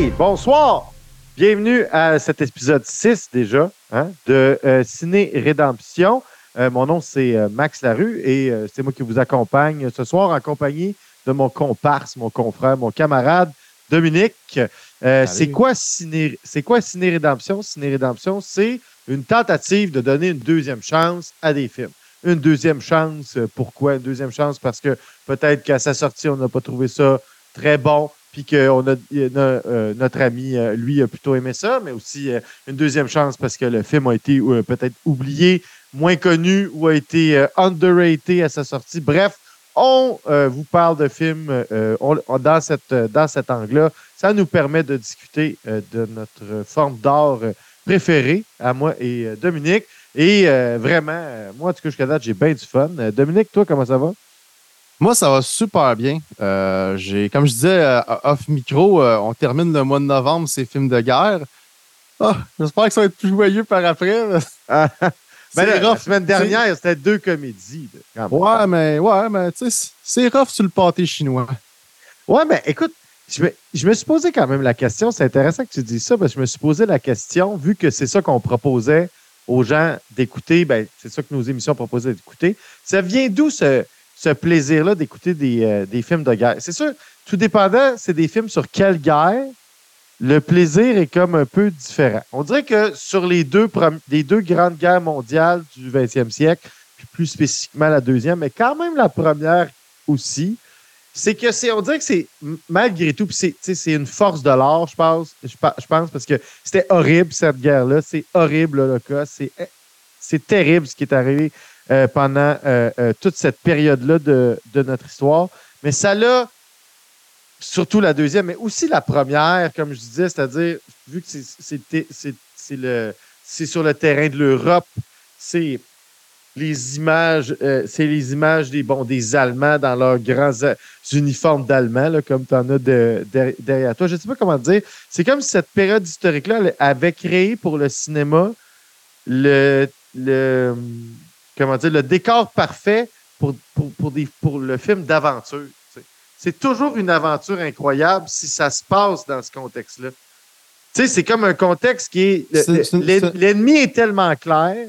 Hey, bonsoir! Bienvenue à cet épisode 6 déjà hein, de euh, Ciné Rédemption. Euh, mon nom, c'est euh, Max Larue et c'est moi qui vous accompagne ce soir en compagnie de mon comparse, mon confrère, mon camarade Dominique. C'est quoi Ciné, c'est quoi Ciné Rédemption? Ciné Rédemption, c'est une tentative de donner une deuxième chance à des films. Une deuxième chance, pourquoi? Une deuxième chance parce que peut-être qu'à sa sortie, on n'a pas trouvé ça très bon, puis que euh, notre ami, euh, lui, a plutôt aimé ça, mais aussi euh, une deuxième chance parce que le film a été peut-être oublié, moins connu ou a été underrated à sa sortie. Bref, on vous parle de films dans, cette, dans cet angle-là. Ça nous permet de discuter de notre forme d'art préférée, à moi et Dominique. Et vraiment, moi, en tout cas, jusqu'à date, j'ai bien du fun. Dominique, toi, comment ça va? Moi, ça va super bien. Euh, j'ai, comme je disais, euh, off micro, euh, on termine le mois de novembre, ces films de guerre. Ah, j'espère que ça va être plus joyeux par après. Ah, ben C'est là, la rough, semaine dernière, c'était deux comédies. là. Ouais, mais ouais, mais tu sais, c'est rough sur le pâté chinois. Ouais, mais écoute, je me, je me suis posé quand même la question. C'est intéressant que tu dises ça parce que je me suis posé la question, vu que c'est ça qu'on proposait aux gens d'écouter, ben, c'est ça que nos émissions proposaient d'écouter. Ça vient d'où ce, ce plaisir-là d'écouter des, euh, des films de guerre? C'est sûr, tout dépendant, c'est des films sur quelle guerre, le plaisir est comme un peu différent. On dirait que sur les deux, deux grandes guerres mondiales du 20e siècle, puis plus spécifiquement la deuxième, mais quand même la première aussi, c'est que c'est, on dirait que c'est malgré tout, c'est, une force de l'art, je pense, je, pense, parce que c'était horrible cette guerre-là, c'est horrible l'Holocauste, c'est, c'est terrible ce qui est arrivé euh, pendant euh, euh, toute cette période-là de, de notre histoire, mais ça l'a, surtout la deuxième, mais aussi la première, comme je disais, c'est-à-dire, vu que c'est, sur le terrain de l'Europe, c'est les images, c'est les images des, bon, des Allemands dans leurs grands uniformes d'Allemands, comme tu en as de- de- derrière toi. Je ne sais pas comment dire. C'est comme si cette période historique-là avait créé pour le cinéma le, le, comment dire, le décor parfait pour, pour, pour, des, pour le film d'aventure. C'est toujours une aventure incroyable si ça se passe dans ce contexte-là. Tu sais, c'est comme un contexte qui est. le- L'ennemi est tellement clair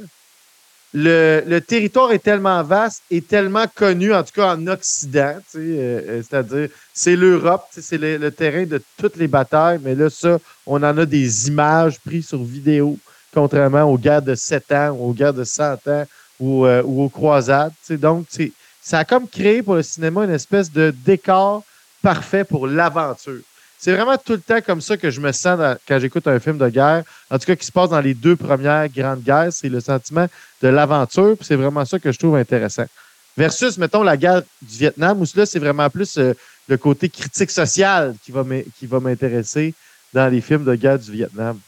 le, le territoire est tellement vaste et tellement connu, en tout cas en Occident, tu sais, euh, euh, c'est-à-dire c'est l'Europe, tu sais, c'est le, le terrain de toutes les batailles, mais là, ça, on en a des images prises sur vidéo, contrairement aux guerres de 7 ans, ou aux guerres de 100 ans ou, euh, ou aux croisades. tu sais. Donc, c'est- ça a comme créé pour le cinéma une espèce de décor parfait pour l'aventure. C'est vraiment tout le temps comme ça que je me sens quand j'écoute un film de guerre, en tout cas qui se passe dans les deux premières grandes guerres, c'est le sentiment de l'aventure, c'est vraiment ça que je trouve intéressant. Versus, mettons, la guerre du Vietnam, où là, c'est vraiment plus euh, le côté critique social qui va m'in- qui va m'intéresser dans les films de guerre du Vietnam.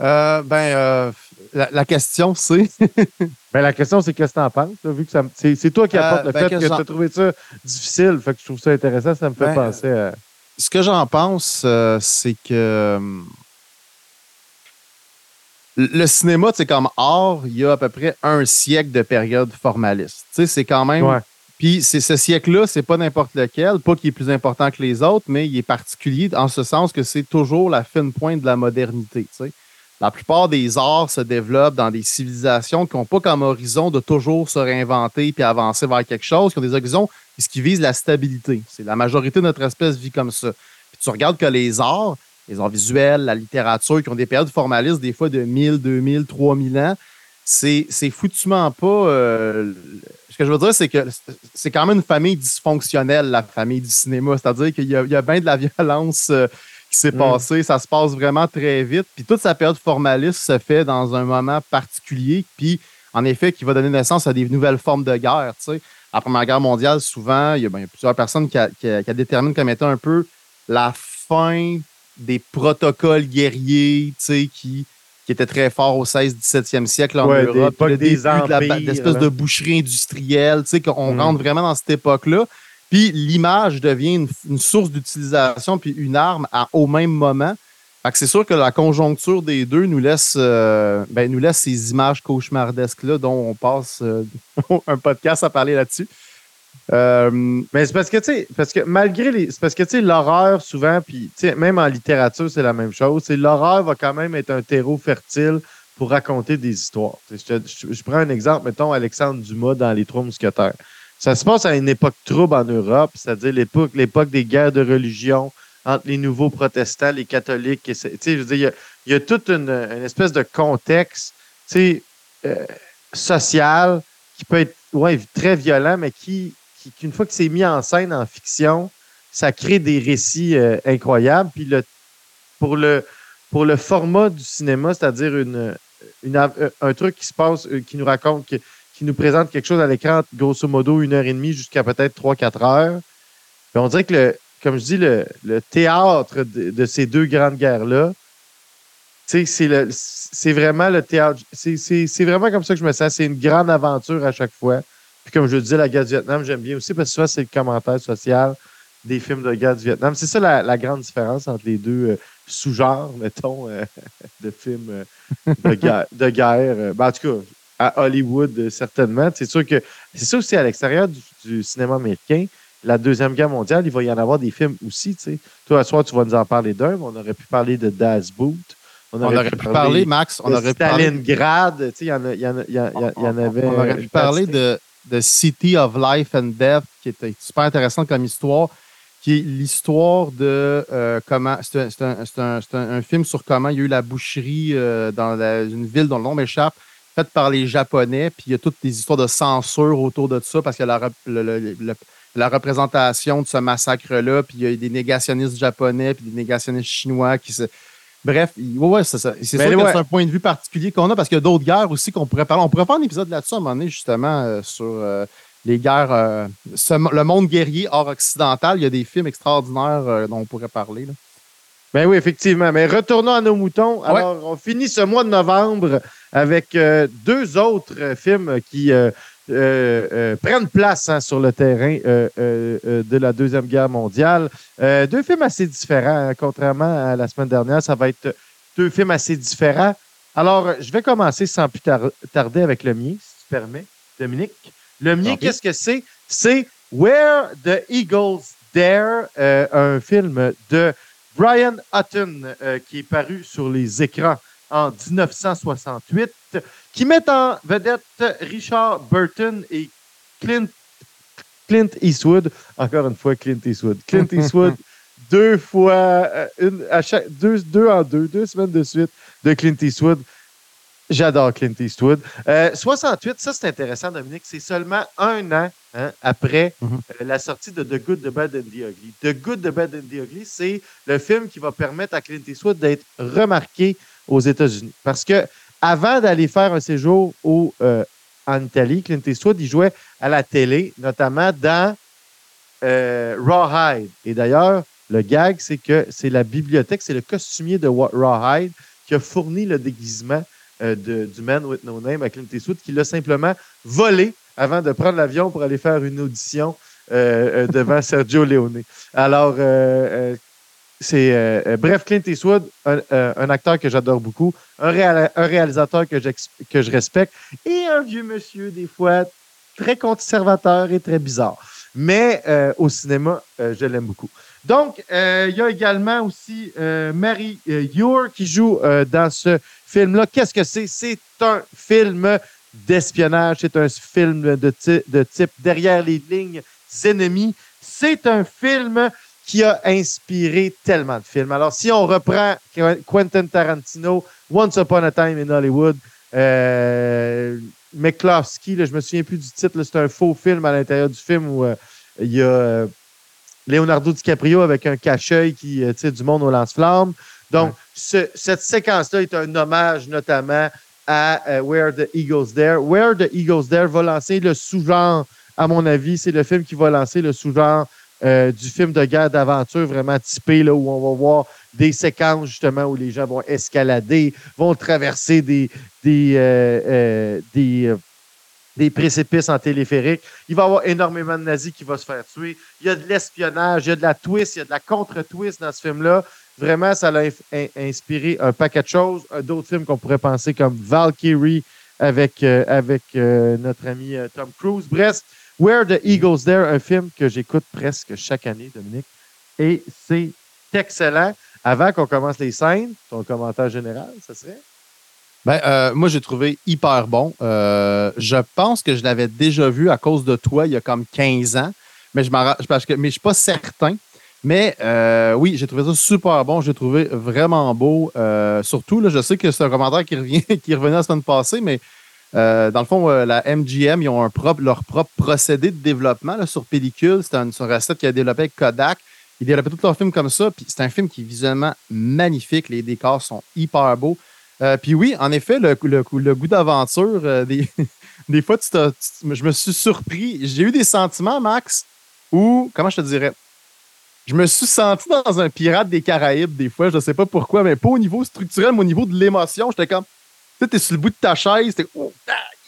Euh, ben, euh, la, la question, c'est? Ben, la question, c'est qu'est-ce que tu en penses, là, vu que ça me- c'est toi qui Euh, apporte le ben, fait que que tu j'en- as trouvé ça difficile, fait que je trouve ça intéressant, ça me fait Ben, penser à... Ce que j'en pense, euh, c'est que hum, le cinéma, c'est comme art, il y a à peu près un siècle de période formaliste. Tu sais, c'est quand même. Ouais. Puis c'est ce siècle-là, c'est pas n'importe lequel, pas qu'il est plus important que les autres, mais il est particulier en ce sens que c'est toujours la fine pointe de la modernité. tu sais. La plupart des arts se développent dans des civilisations qui n'ont pas comme horizon de toujours se réinventer puis avancer vers quelque chose, qui ont des horizons qui vise la stabilité. C'est la majorité de notre espèce vit comme ça. Puis tu regardes que les arts, les arts visuels, la littérature, qui ont des périodes formalistes, des fois de 1000, 2000, 3000 ans, c'est foutument pas. euh, ce que je veux dire, c'est que c'est quand même une famille dysfonctionnelle, la famille du cinéma. C'est-à-dire qu'il y, a- il y a bien de la violence euh, qui s'est Mm. passée. Ça se passe vraiment très vite. Puis toute sa période formaliste se fait dans un moment particulier. Puis, en effet, qui va donner naissance à des nouvelles formes de guerre. La Première Guerre mondiale, souvent, il y a, ben, il y a plusieurs personnes qui, a- qui a- qui a déterminent comme étant un peu la fin des protocoles guerriers, qui, qui étaient très forts au 16-17e siècle en Ouais, des Europe. puis le des début de empires, d'espèce là. de boucherie industrielle, qu'on Mm. rentre vraiment dans cette époque-là. Puis l'image devient une, source d'utilisation puis une arme au même moment. Que c'est sûr que la conjoncture des deux nous laisse, euh, ben, nous laisse ces images cauchemardesques-là dont on passe euh, un podcast à parler là-dessus. Euh, Mais c'est parce que, tu sais, parce que malgré les. C'est parce que, tu sais, l'horreur, souvent, puis, même en littérature, c'est la même chose. L'horreur va quand même être un terreau fertile pour raconter des histoires. Je- je prends un exemple, mettons Alexandre Dumas dans Les Trois Mousquetaires. Ça se passe à une époque trouble en Europe, c'est-à-dire l'époque, l'époque des guerres de religion entre les nouveaux protestants, les catholiques. je il y a, toute une, espèce de contexte, euh, social qui peut être ouais, très violent, mais qui, qui- qu'une fois que c'est mis en scène en fiction, ça crée des récits euh, incroyables. Puis le, pour, le, pour le format du cinéma, c'est-à-dire une, euh, un truc qui se passe, qui nous raconte, qui, qui nous présente quelque chose à l'écran, grosso modo, une heure et demie jusqu'à peut-être trois, quatre heures. Puis on dirait que, le, comme je dis, le, le théâtre de, ces deux grandes guerres-là, c'est vraiment le théâtre. C'est- vraiment comme ça que je me sens. C'est une grande aventure à chaque fois. Puis comme je le disais, la guerre du Vietnam, j'aime bien aussi parce que souvent, c'est le commentaire social des films de guerre du Vietnam. C'est ça la, grande différence entre les deux euh, sous-genres, mettons, euh, de films euh, de guerre. De guerre. Ben, en tout cas, à Hollywood, euh, certainement. C'est sûr que c'est ça aussi à l'extérieur du, du cinéma américain. La Deuxième Guerre mondiale, il va y en avoir des films aussi. Toi, ce soir, tu vas nous en parler d'un, mais on aurait pu parler de Das Boot. on aurait pu parler, Max, on de aurait pu parler, Stalingrad. Il y en a- y en a- il y en a- il y en avait. on aurait pu une parler de, de City of Life and Death, qui était super intéressante comme histoire, qui est l'histoire de euh, comment. C'est un, un- un- un- un film sur comment il y a eu la boucherie euh, dans la- une ville dont le nom m'échappe, faite par les Japonais, puis il y a toutes des histoires de censure autour de ça, parce qu'il y a la, le- le- le- la représentation de ce massacre-là, puis il y a des négationnistes japonais, puis des négationnistes chinois qui se. Bref, ouais, ouais, c'est ça. C'est Mais sûr que c'est un point de vue particulier qu'on a parce qu'il y a d'autres guerres aussi qu'on pourrait parler. On pourrait faire un épisode là-dessus à un moment donné, justement, euh, sur euh, les guerres, euh, ce le monde guerrier hors occidental. Il y a des films extraordinaires dont on pourrait parler. là. Ben oui, effectivement. Mais retournons à nos moutons. Alors, on finit ce mois de novembre avec euh, deux autres euh, films qui euh, prennent place hein, sur le terrain de la Deuxième Guerre mondiale. Deux films assez différents, hein, contrairement à la semaine dernière. Ça va être deux films assez différents. Alors, je vais commencer sans plus tar- tarder avec le mien, si tu permets, Dominique. Le mien, qu'est-ce que c'est? C'est Where the Eagles Dare, euh, un film de Brian Hutton euh, qui est paru sur les écrans en 1968, qui met en vedette Richard Burton et Clint, Clint Eastwood. Encore une fois, Clint Eastwood. Clint Eastwood, deux fois, euh, une, à chaque, deux, deux en deux, deux semaines de suite de Clint Eastwood. J'adore Clint Eastwood. Euh, 68, ça c'est intéressant, Dominique. C'est seulement un an hein, après Mhm. euh, la sortie de The Good, The Bad and The Ugly. The Good, The Bad and The Ugly, c'est le film qui va permettre à Clint Eastwood d'être remarqué aux États-Unis. Parce que avant d'aller faire un séjour au, euh, en Italie, Clint Eastwood, il jouait à la télé, notamment dans euh, Rawhide. Et d'ailleurs, le gag, c'est que c'est la bibliothèque, c'est le costumier de Rawhide qui a fourni le déguisement euh, du Man with No Name à Clint Eastwood, qui l'a simplement volé avant de prendre l'avion pour aller faire une audition devant Sergio Leone. Alors, euh, c'est. euh, euh, bref, Clint Eastwood, un, euh, un acteur que j'adore beaucoup, un, réal- un réalisateur que, je respecte, et un vieux monsieur, des fois, très conservateur et très bizarre. Mais au cinéma, je l'aime beaucoup. Donc, il y a également aussi Mary Ure qui joue dans ce film-là. Qu'est-ce que c'est? C'est un film d'espionnage. C'est un film de, de type derrière les lignes ennemies. C'est un film qui a inspiré tellement de films. Alors, si on reprend Quentin Tarantino, Once Upon a Time in Hollywood, euh, McCloskey, là, je me souviens plus du titre, c'est un faux film à l'intérieur du film où euh, il y a euh, Leonardo DiCaprio avec un cache-œil qui euh, tire du monde au lance-flammes. Donc, ce- cette séquence-là est un hommage notamment à Where the Eagles Dare. Where the Eagles Dare va lancer le sous-genre, à mon avis, c'est le film qui va lancer le sous-genre euh, du film de guerre d'aventure vraiment typé, là, où on va voir des séquences justement où les gens vont escalader, vont traverser des, des, euh, euh, des, précipices en téléphérique. Il va y avoir énormément de nazis qui vont se faire tuer. Il y a de l'espionnage, il y a de la twist, il y a de la contre-twist dans ce film-là. Vraiment, ça l'a inspiré un paquet de choses. D'autres films qu'on pourrait penser comme Valkyrie avec, euh, avec euh, notre ami euh, Tom Cruise. Bref, Where the Eagles There, un film que j'écoute presque chaque année, Dominique. Et c'est excellent. Avant qu'on commence les scènes, ton commentaire général, ça serait? Ben, moi, j'ai trouvé hyper bon. Je pense que je l'avais déjà vu à cause de toi il y a comme 15 ans, mais je ne suis pas certain. Mais euh, oui, j'ai trouvé ça super bon. J'ai trouvé vraiment beau. surtout, là, je sais que c'est un commentaire qui, revient, qui revenait la semaine passée, mais dans le fond, la MGM, ils ont leur propre procédé de développement sur pellicule. C'est une, recette qui a développé avec Kodak. Ils développaient tout leur film comme ça. Puis c'est un film qui est visuellement magnifique. Les décors sont hyper beaux. Euh, puis oui, en effet, le, goût d'aventure, euh, des, fois, je me suis surpris. J'ai eu des sentiments, Max, où, comment je te dirais, je me suis senti dans un pirate des Caraïbes des fois. Je ne sais pas pourquoi, mais pas au niveau structurel, mais au niveau de l'émotion. J'étais comme, tu sais, es sur le bout de ta chaise. Oh,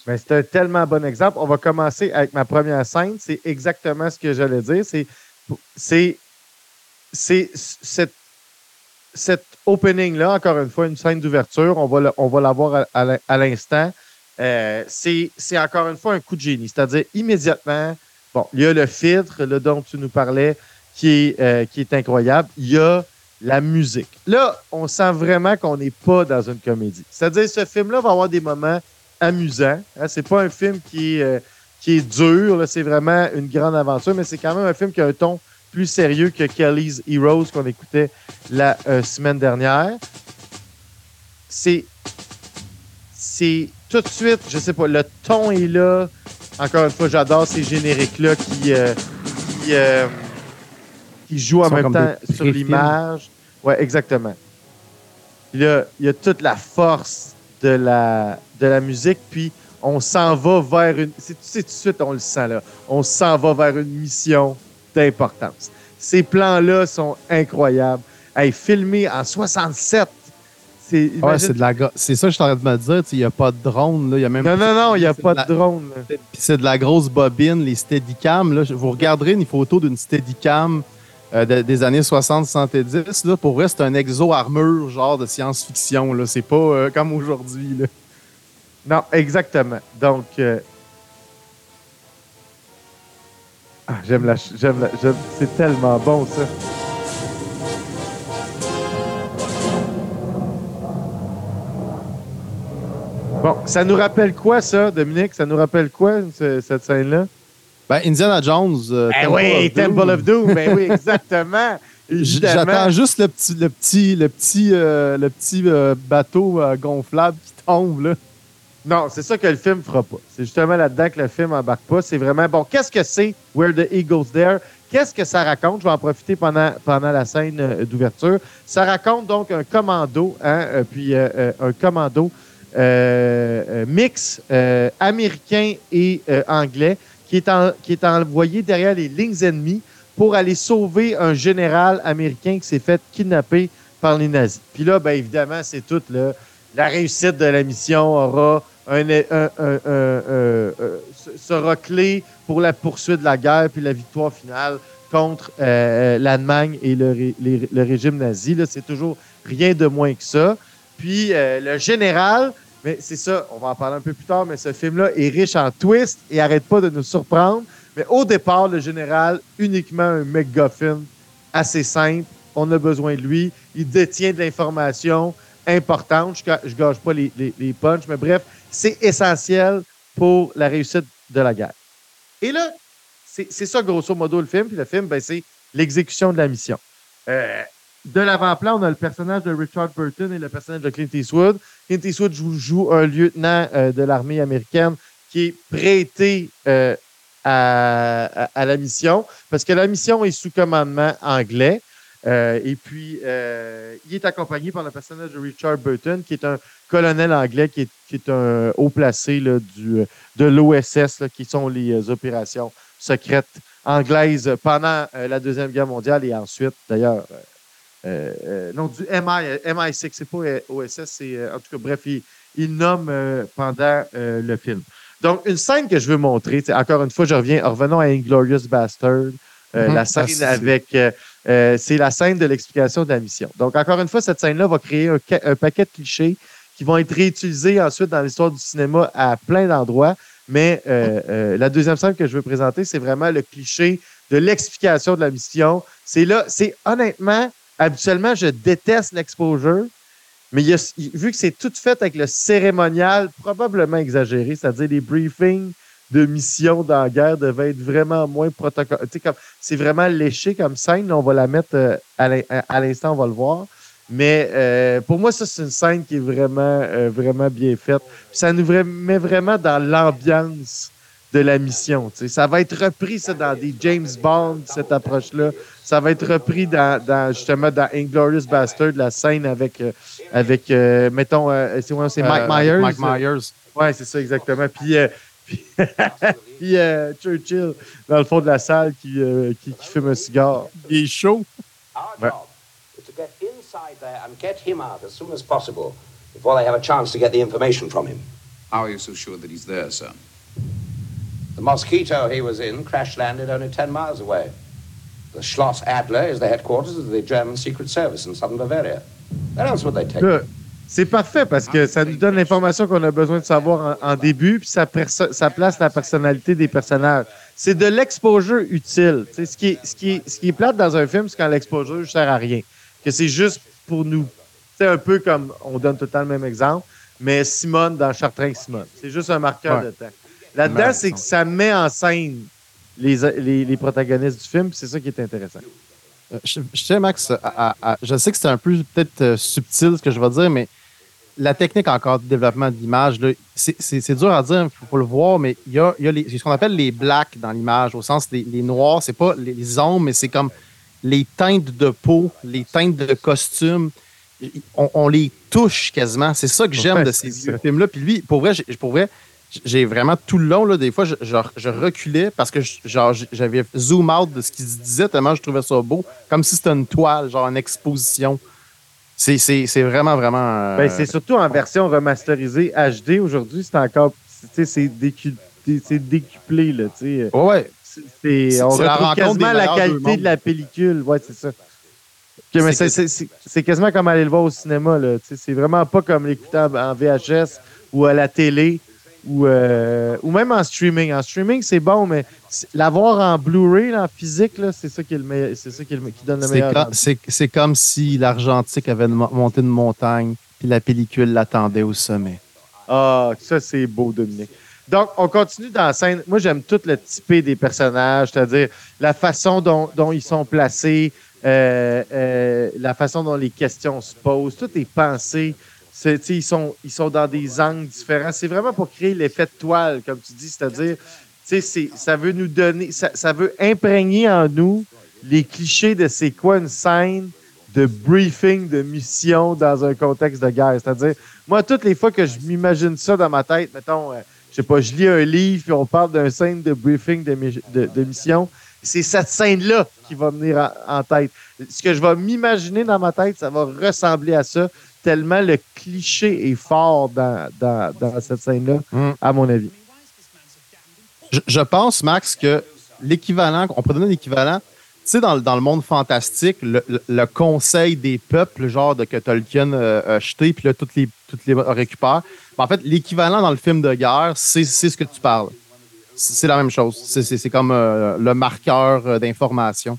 ben, c'est un tellement bon exemple. On va commencer avec ma première scène. C'est exactement ce que j'allais dire. C'est, c'est, c'est cette cet opening-là, encore une fois, une scène d'ouverture, on va, on à, l'instant. Euh, c'est encore une fois un coup de génie. C'est-à-dire, immédiatement, bon, il y a le filtre dont tu nous parlais qui est, euh, qui est incroyable. Il y a la musique. Là, on sent vraiment qu'on n'est pas dans une comédie. C'est-à-dire, ce film-là va avoir des moments amusants. Hein. C'est pas un film qui est, euh, qui est dur. C'est vraiment une grande aventure, mais c'est quand même un film qui a un ton plus sérieux que Kelly's Heroes qu'on écoutait la euh, semaine dernière. C'est. C'est tout de suite, je sais pas, le ton est là. Encore une fois, j'adore ces génériques-là qui, qui, qui, jouent en même temps sur l'image. Ouais, exactement. il y a toute la force de la, de la musique, puis on s'en va vers une. C'est tout de suite, on le sent là. On s'en va vers une mission d'importance. Ces plans-là sont incroyables. Hey, filmé en 67. C'est c'est ça que je suis en train de me dire. Il n'y a pas de drone. Là. Y a même non, non, non, il n'y a pas de, drone. c'est de la grosse bobine, les Steadicam. Là. Vous regarderez une photo d'une Steadicam euh, des années 60-70. Pour vrai, c'est un exo-armure genre de science-fiction. C'est pas euh, comme aujourd'hui. Non, exactement. Donc, euh, Ah, j'aime la. J'aime la. C'est tellement bon, ça. Bon, ça nous rappelle quoi, ça, Dominique? Ça nous rappelle quoi, cette scène-là? Ben, Indiana Jones. Euh, ben oui, Temple of Doom. Ben oui, exactement. J'attends juste le petit, le petit, le petit, euh, le petit euh, bateau gonflable qui tombe, là. Non, c'est ça que le film fera pas. C'est justement là-dedans que le film embarque pas. C'est vraiment, bon, qu'est-ce que c'est Where the Eagles There? Qu'est-ce que ça raconte? Je vais en profiter pendant, pendant la scène d'ouverture. Ça raconte donc un commando, hein, puis euh, un commando mix américain et anglais qui est, qui est envoyé derrière les lignes ennemies pour aller sauver un général américain qui s'est fait kidnapper par les nazis. Puis là, bien évidemment, c'est toute la réussite de la mission aura un, sera clé pour la poursuite de la guerre puis la victoire finale contre euh, euh, l'Allemagne et le, régime nazi. C'est toujours rien de moins que ça. Puis euh, le général, mais c'est ça, on va en parler un peu plus tard, mais ce film-là est riche en twists et arrête pas de nous surprendre. Mais au départ, le général, uniquement un McGuffin assez simple. On a besoin de lui. Il détient de l'information importante. Je ne gâche pas les, les, mais bref, c'est essentiel pour la réussite de la guerre. Et là, c'est ça, grosso modo, le film. Puis le film, ben, c'est l'exécution de la mission. Euh, de l'avant-plan, on a le personnage de Richard Burton et le personnage de Clint Eastwood. Clint Eastwood joue, un lieutenant euh, de l'armée américaine qui est prêté euh, à, la mission parce que la mission est sous commandement anglais. Euh, et puis, il est accompagné par le personnage de Richard Burton, qui est un colonel anglais, qui est, un haut placé du, de l'OSS, qui sont les opérations secrètes anglaises pendant la Deuxième Guerre mondiale et ensuite, d'ailleurs, non, du MI, MI6, c'est pas OSS, c'est, en tout cas, bref, il, il nomme pendant le film. Donc, une scène que je veux montrer, encore une fois, je reviens, revenons à Inglorious Bastard, mm-hmm. la scène avec euh, c'est la scène de l'explication de la mission. Donc, encore une fois, cette scène-là va créer un, paquet de clichés qui vont être réutilisés ensuite dans l'histoire du cinéma à plein d'endroits. Mais euh, euh, la deuxième scène que je veux présenter, c'est vraiment le cliché de l'explication de la mission. C'est là, c'est honnêtement, habituellement, je déteste l'exposure, mais vu que c'est tout fait avec le cérémonial probablement exagéré, c'est-à-dire les briefings de mission dans la guerre devaient être vraiment moins protocole. C'est vraiment léché comme scène. on va la mettre euh, à l'in- à à l'instant, on va le voir. Mais euh, pour moi, ça, c'est une scène qui est vraiment, euh, vraiment bien faite. Ça nous met vraiment dans l'ambiance de la mission. tu sais. Ça va être repris, ça, dans des James Bond, cette approche-là. Ça va être repris dans, dans, justement dans Inglorious Bastard, la scène avec, euh, avec euh, mettons, euh, c'est ouais, c'est Mike Euh, Myers? Mike Myers. Ouais, c'est ça, exactement. Puis, euh, puis, puis, euh, Churchill, dans le fond de la salle, qui, euh, qui, qui fume un cigare. Il est chaud. Our Right. job is to get inside there and get him out as soon as possible before they have a chance to get the information from him. How are you so sure that he's there, sir? The Mosquito he was in crash landed only 10 miles away. The Schloss Adler is the headquarters of the German Secret Service in southern Bavaria. Where else would they take? Là, c'est parfait parce que ça nous donne l'information qu'on a besoin de savoir en, en début, puis ça, perso- ça place la personnalité des personnages. C'est de l'exposure utile. Ce qui, est, ce, qui est, ce qui est plate dans un film, c'est quand l'exposure ne sert à rien. Que c'est juste pour nous. C'est un peu comme, on donne tout le temps le même exemple, mais Simone dans Chartrain Simone. C'est juste un marqueur Ouais. de temps. Là-dedans, c'est que ça met en scène les, les, les protagonistes du film, c'est ça qui est intéressant. Euh, Je, je sais, Max, à- à- à- je sais que c'est un peu peut-être euh, subtil ce que je vais dire, mais la technique encore de développement de l'image, c'est- dur à dire, il faut, le voir, mais il y a, il y a les- ce qu'on appelle les blacks dans l'image, au sens des les noirs, c'est pas les, les ombres, mais c'est comme les teintes de peau, les teintes de costume. On, on les touche quasiment. C'est ça que j'aime de ces films-là. Puis lui, pour vrai, pour vrai, j'ai vraiment tout le long, là, des fois, je, je- je reculais parce que genre, j'avais zoom out de ce qu'il disait tellement je trouvais ça beau, comme si c'était une toile, genre une exposition. C'est c'est- c'est vraiment, vraiment. euh, Ben, c'est surtout en version remasterisée HD. Aujourd'hui, c'est encore. tu sais, C'est décu- c'est décuplé, là. tu sais. Ouais, ouais. On retrouve quasiment la qualité de la pellicule. Ouais, c'est ça. Mais C'est quasiment comme aller le voir au cinéma. là. Tu sais, C'est vraiment pas comme l'écouter en VHS ou à la télé ou, euh, ou même en streaming. En streaming, c'est bon, mais l'avoir en Blu-ray, en physique, c'est ça qui, est le c'est ça qui, est le- qui donne le meilleur. c'est- comme si l'Argentique avait mo- monté une montagne, puis la pellicule l'attendait au sommet. Ah, ça, c'est beau, Dominique. Donc, on continue dans la scène. Moi, j'aime tout le typé des personnages, c'est-à-dire la façon dont, dont ils sont placés, euh, euh, la façon dont les questions se posent. Tout est pensé. Ils, sont, ils sont dans des angles différents. C'est vraiment pour créer l'effet de toile, comme tu dis, c'est-à-dire, ça veut nous donner, ça, ça veut imprégner en nous les clichés de c'est quoi une scène de briefing de mission dans un contexte de guerre. C'est-à-dire, moi, toutes les fois que je m'imagine ça dans ma tête, mettons, euh, je sais pas, je lis un livre puis on parle d'une scène de briefing de mission, c'est cette scène-là qui va venir en, en tête. Ce que je vais m'imaginer dans ma tête, ça va ressembler à ça, tellement le cliché est fort dans, dans, dans cette scène-là, Mm. à mon avis. Je, je pense, Max, que l'équivalent, on peut donner l'équivalent, tu sais, dans, le- dans le monde fantastique, le, le- le conseil des peuples, genre de que Tolkien euh, a jeté, puis là, toutes les, toutes les récupère. En fait, l'équivalent dans le film de guerre, c'est c'est ce que tu parles. C'est la même chose. C'est- comme euh, le marqueur euh, d'information.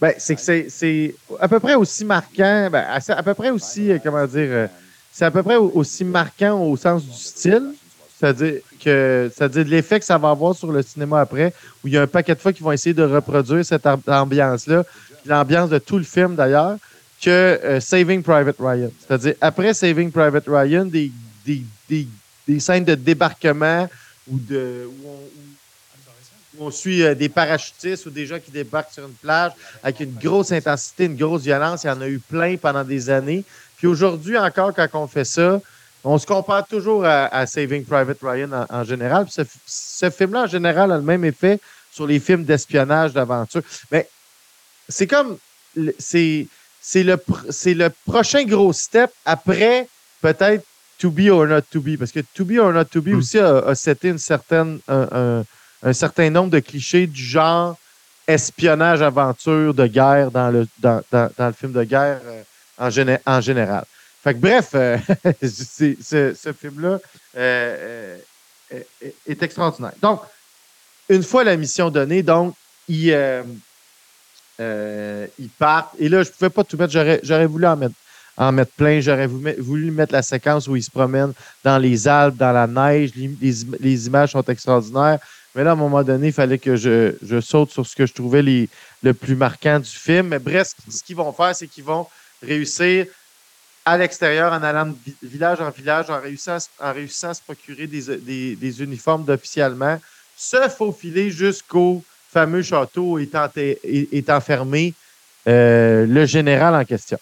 Ben, c'est que c'est- à peu près aussi marquant, ben, à, peu près aussi, euh, comment dire, c'est à peu près au- aussi marquant au sens du style, c'est-à-dire que, c'est-à-dire l'effet que ça va avoir sur le cinéma après, où il y a un paquet de fois qu'ils vont essayer de reproduire cette am- ambiance-là, l'ambiance de tout le film d'ailleurs, que Saving Private Ryan. C'est-à-dire, après Saving Private Ryan, des, des, des, des scènes de débarquement ou de, où on, où- où on suit euh, des parachutistes ou des gens qui débarquent sur une plage avec une grosse intensité, une grosse violence. Il y en a eu plein pendant des années. Puis aujourd'hui encore, quand on fait ça, on se compare toujours à, à Saving Private Ryan en, en général. Puis ce, ce film-là, en général, a le même effet sur les films d'espionnage, d'aventure. Mais c'est comme. C'est le, le prochain gros step après peut-être To Be or Not To Be. Parce que To Be or Not To Be Mm. aussi a, a seté une certaine, un, un- un certain nombre de clichés du genre espionnage, aventure de guerre dans le, dans, dans- dans le film de guerre euh, en, géné- en général. Fait que bref, euh, ce, ce film-là euh, est, extraordinaire. Donc, une fois la mission donnée, donc, ils, euh, ils partent. Et là, je ne pouvais pas tout mettre. J'aurais voulu en mettre, en mettre plein. J'aurais voulu, mettre la séquence où ils se promènent dans les Alpes, dans la neige. Les, les im- les images sont extraordinaires. Mais là, à un moment donné, il fallait que je, saute sur ce que je trouvais le plus marquant du film. Mais bref, ce qu'ils vont faire, c'est qu'ils vont réussir à l'extérieur, en allant de vi- village en village, en réussissant, en réussissant à se procurer des, des, des uniformes d'officiellement, se faufiler jusqu'au fameux château étant, est- étant fermé euh, le général en question.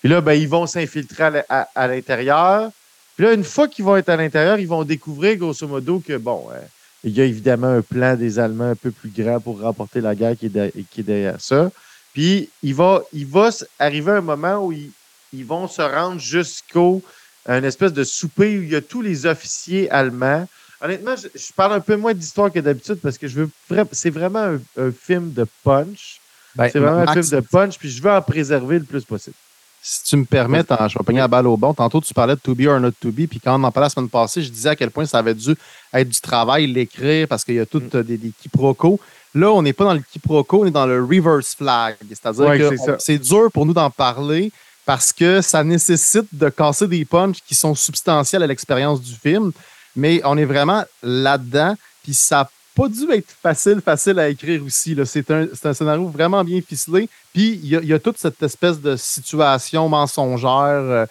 Puis là, ben, ils vont s'infiltrer à, l'intérieur. Puis là, une fois qu'ils vont être à l'intérieur, ils vont découvrir, grosso modo, que, bon, euh, il y a évidemment un plan des Allemands un peu plus grand pour remporter la guerre qui est, de- qui est derrière ça. Puis il va, il va s- arriver un moment où ils, ils vont se rendre jusqu'au un espèce de souper où il y a tous les officiers allemands. Honnêtement, je, je parle un peu moins d'histoire que d'habitude parce que je veux c'est vraiment un, un film de punch. Ben, C'est vraiment un film de punch, puis je veux en préserver le plus possible. Si tu me permets, je vais pogner la balle au bon. Tantôt, tu parlais de To Be or Not To Be, puis quand on en parlait la semaine passée, je disais à quel point ça avait dû être du travail, l'écrire, parce qu'il y a tout Mm. euh, des, des quiproquos. Là, on n'est pas dans le quiproquo, on est dans le reverse flag. C'est-à-dire Ouais, que c'est dur pour nous d'en parler parce que ça nécessite de casser des punchs qui sont substantiels à l'expérience du film. Mais on est vraiment là-dedans, puis ça pas dû être facile, facile à écrire aussi. C'est un, un scénario vraiment bien ficelé. Puis il y, a- toute cette espèce de situation mensongère, euh,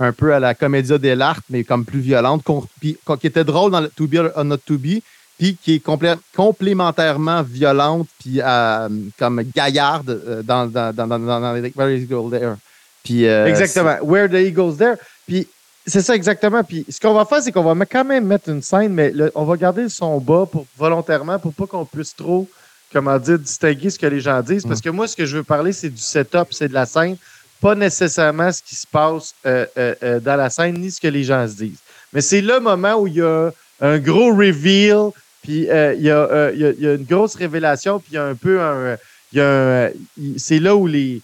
un peu à la comédia dell'arte, mais comme plus violente, puis qui était drôle dans le To Be or Not To Be, puis qui est complémentairement violente, puis euh, comme gaillarde euh, dans, dans, dans, dans, Where Is Gold There. Euh, Exactement. Where the Eagles There. Puis c'est ça exactement. Puis ce qu'on va faire, c'est qu'on va quand même mettre une scène, mais le- on va garder le son bas pour, volontairement pour pas qu'on puisse trop, comment dire, distinguer ce que les gens disent. Parce que moi, ce que je veux parler, c'est du setup, c'est de la scène, pas nécessairement ce qui se passe euh, euh, euh, dans la scène, ni ce que les gens se disent. Mais c'est le moment où il y a un gros reveal, puis euh, il, y a, y a- il y a une grosse révélation, puis il y a un peu un. il y a un- il- c'est là où les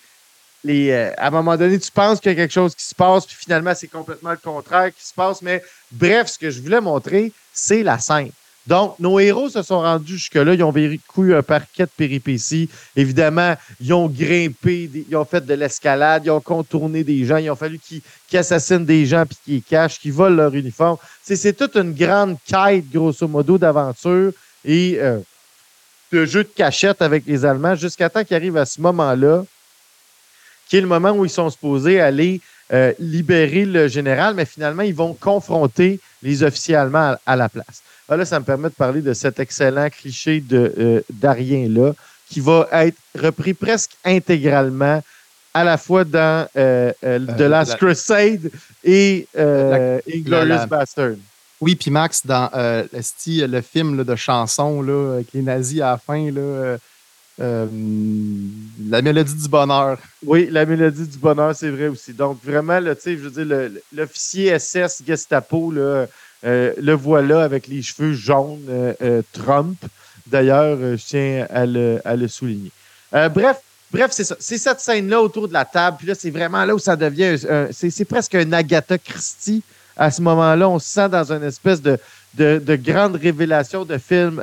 les, euh, à un moment donné, tu penses qu'il y a quelque chose qui se passe, puis finalement, c'est complètement le contraire qui se passe. Mais bref, ce que je voulais montrer, c'est la scène. Donc, nos héros se sont rendus jusque-là. Ils ont vécu un parquet de péripéties. Évidemment, ils ont grimpé, ils ont fait de l'escalade, ils ont contourné des gens. Il a fallu qu'ils assassinent des gens puis qu'ils cachent, qu'ils volent leur uniforme. C'est c'est toute une grande quête, grosso modo, d'aventure et euh, de jeu de cachette avec les Allemands jusqu'à temps qu'ils arrivent à ce moment-là qui est le moment où ils sont supposés aller euh, libérer le général, mais finalement, ils vont confronter les officiers allemands à, à la place. Ah, là, ça me permet de parler de cet excellent cliché de euh, d'Arien-là, qui va être repris presque intégralement à la fois dans euh, The Last la- Crusade et Inglourious la- Bastard. Oui, puis Max, dans le film là, de chanson là, avec les nazis à la fin, là, euh, La mélodie du bonheur. Oui, la mélodie du bonheur, c'est vrai aussi. Donc, vraiment, là, je veux dire, l'officier SS Gestapo, là, euh, le voilà avec les cheveux jaunes, euh, euh, Trump. D'ailleurs, je tiens à le, à le souligner. Bref, bref, c'est ça. C'est cette scène-là autour de la table. Puis là, c'est vraiment là où ça devient. c'est presque un Agatha Christie. À ce moment-là, on se sent dans une espèce de, de, de grande révélation de film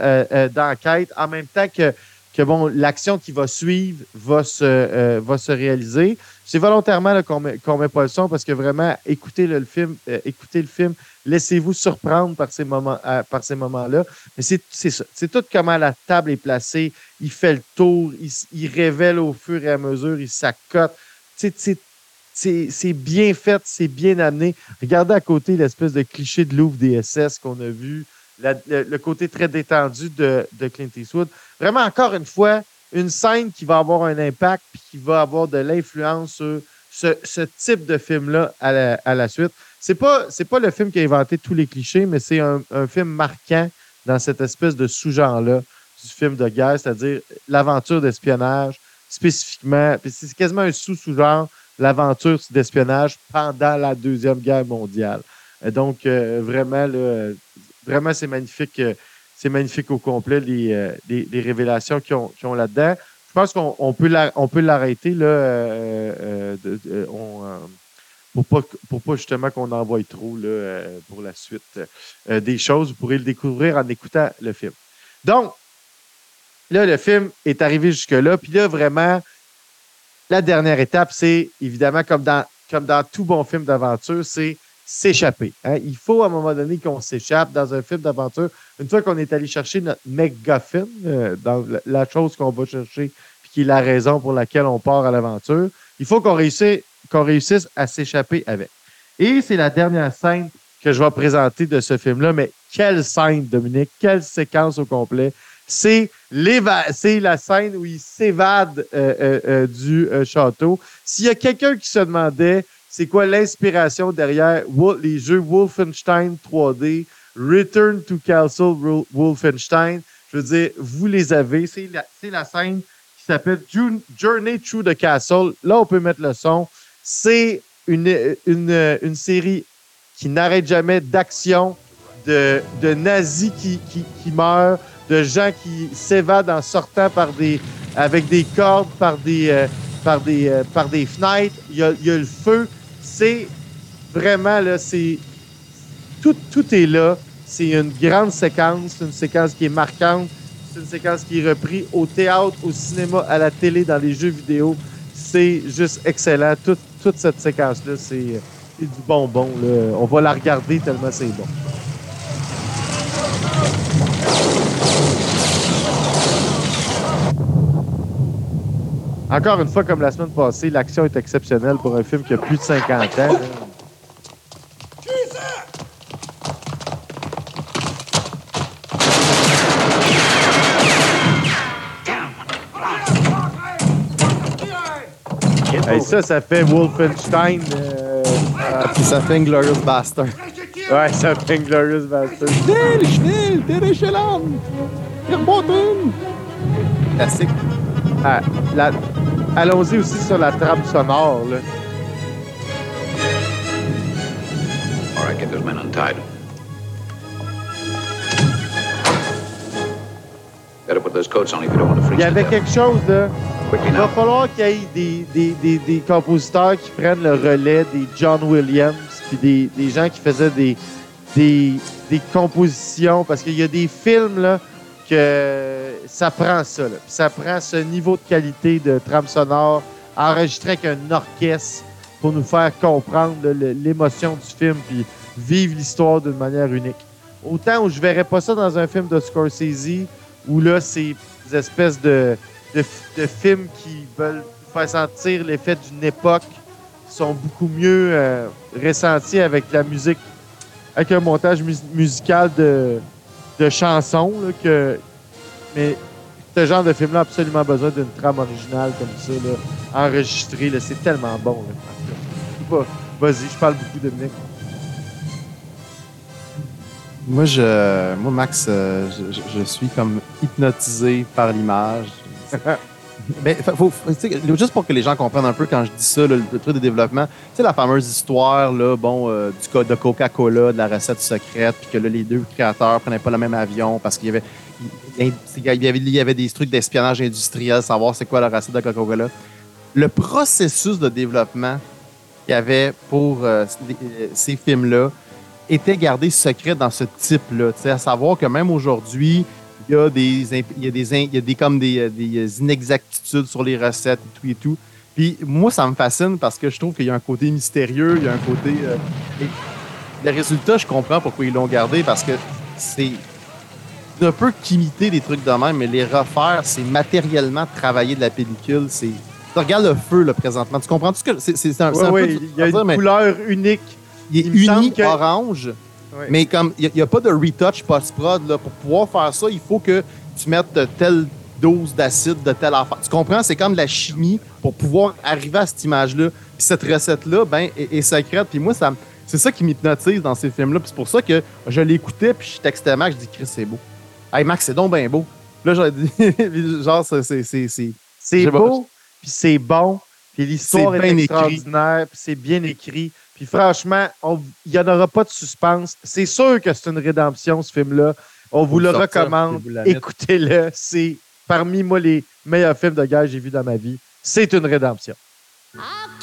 d'enquête, en même temps que que bon, l'action qui va suivre va se, euh, va se réaliser. C'est volontairement qu'on met, qu'on met pas le son parce que vraiment, écoutez le, film, euh, écoutez le film, laissez-vous surprendre par ces moments, euh, par ces moments-là. Mais c'est, ça. C'est tout comment la table est placée. Il fait le tour, il, révèle au fur et à mesure, il s'accote. C'est, bien fait, c'est bien amené. Regardez à côté l'espèce de cliché de Louvre des SS qu'on a vu, le, le côté très détendu de, de Clint Eastwood. Vraiment, encore une fois, une scène qui va avoir un impact puis qui va avoir de l'influence sur ce, ce type de film-là à la, suite. C'est pas, pas le film qui a inventé tous les clichés, mais c'est un, film marquant dans cette espèce de sous-genre-là du film de guerre, c'est-à-dire l'aventure d'espionnage, spécifiquement. C'est quasiment un sous-sous-genre, l'aventure d'espionnage pendant la Deuxième Guerre mondiale. Donc, euh, vraiment, vraiment, c'est magnifique. C'est magnifique au complet, les, euh, les, révélations qu'ils ont, ont là-dedans. Je pense qu'on on peut on peut l'arrêter. Là, euh, euh, pour pas, pour pas justement qu'on envoie trop là, pour la suite des choses. Vous pourrez le découvrir en écoutant le film. Donc, là, le film est arrivé jusque-là. Puis là, vraiment, la dernière étape, c'est évidemment, comme dans, comme dans tout bon film d'aventure, c'est s'échapper. hein. Il faut à un moment donné qu'on s'échappe dans un film d'aventure. Une fois qu'on est allé chercher notre MacGuffin, euh, la, chose qu'on va chercher, puis qui est la raison pour laquelle on part à l'aventure, il faut qu'on réussisse, réussisse à s'échapper avec. Et c'est la dernière scène que je vais présenter de ce film-là. Mais quelle scène, Dominique, quelle séquence au complet? C'est la scène où il s'évade euh, euh, du château. S'il y a quelqu'un qui se demandait c'est quoi l'inspiration derrière les jeux Wolfenstein 3D, Return to Castle Wo- Wolfenstein, je veux dire, vous les avez. C'est la, scène qui s'appelle Jour- Journey Through the Castle. Là, on peut mettre le son. C'est une, série qui n'arrête jamais d'action, de, nazis qui, meurent, de gens qui s'évadent en sortant par des, avec des cordes, par des, euh, par des, euh, par des fenêtres. Il y a le feu. C'est vraiment, là, c'est. Tout, tout est là. C'est une grande séquence, une séquence qui est marquante. C'est une séquence qui est reprise au théâtre, au cinéma, à la télé, dans les jeux vidéo. C'est juste excellent. Toute, cette séquence-là, c'est c'est du bonbon. On va la regarder tellement c'est bon. Encore une fois, comme la semaine passée, l'action est exceptionnelle pour un film qui a plus de 50 ans. Hey, ça, ça fait Wolfenstein. euh, Puis ça fait Glorious Bastard. ouais, ça fait Glorious Bastard. Schnell, schnell, der Echelon! Verboten! Classique. Ah, la- Allons-y aussi sur la trame sonore. Là. All right, get those men untied. Better put those coats on if you don't want to freeze Il y avait quelque chose, là. Il va falloir qu'il y ait des, des, des, des compositeurs qui prennent le relais des John Williams, puis des, des gens qui faisaient des, des, des compositions, parce qu'il y a des films là, que ça prend ça. Là. Puis ça prend ce niveau de qualité de trame sonore enregistré avec un orchestre pour nous faire comprendre l'émotion du film, puis vivre l'histoire d'une manière unique. Autant où je verrais pas ça dans un film de Scorsese, où là, c'est des espèces de, de, films qui veulent faire sentir l'effet d'une époque, sont beaucoup mieux euh, ressentis avec la musique, avec un montage mus- musical de, de chansons. là, que, mais ce genre de film-là a absolument besoin d'une trame originale comme ça, là, enregistrée. là, C'est tellement bon. Vas-y, je parle beaucoup de Nick. Moi, je, moi Max, euh, je suis comme hypnotisé par l'image. Mais sais, juste pour que les gens comprennent un peu quand je dis ça, le, truc de développement, tu sais, la fameuse histoire là, bon, euh, du de Coca-Cola, de la recette secrète, puis que là, les deux créateurs prenaient pas le même avion parce qu'il y avait, il, y avait, des trucs d'espionnage industriel, savoir c'est quoi la recette de Coca-Cola. Le processus de développement qu'il y avait pour euh, les- ces films-là était gardé secret dans ce type-là. À savoir que même aujourd'hui, il y a des, il y a des, il y a des, comme des, euh, des inexactitudes sur les recettes et tout et tout. Puis moi, ça me fascine parce que je trouve qu'il y a un côté mystérieux, il y a un côté. euh, et le résultat, je comprends pourquoi ils l'ont gardé parce que c'est un peu qu'imiter des trucs de même, mais les refaire, c'est matériellement travailler de la pellicule. C'est. Tu regardes le feu, là, présentement. Tu comprends tout ce que. C'est un, c'est Ouais, un ouais, peu. il y a dire, une couleur unique. il est il me semble uni que- orange. Mais comme il n'y a, pas de retouch post-prod, là, pour pouvoir faire ça, il faut que tu mettes de telle dose d'acide, de telle affaire. Tu comprends? C'est comme de la chimie pour pouvoir arriver à cette image-là. Puis cette recette-là, ben, est, est secrète. Puis moi, ça, c'est ça qui m'hypnotise dans ces films-là. Puis c'est pour ça que je l'écoutais, puis je textais Max, je dis, Chris, c'est beau. Hey, Max, c'est donc bien beau. Là, j'ai dit, genre, c'est- c'est. beau, puis c'est bon, puis l'histoire C'est est, bien écrit. extraordinaire, puis c'est bien écrit. Puis franchement, on- il n'y en aura pas de suspense. C'est sûr que c'est une rédemption, ce film-là. On vous le sortir, recommande. Écoutez-le. C'est parmi moi les meilleurs films de guerre que j'ai vus dans ma vie. C'est une rédemption. I'll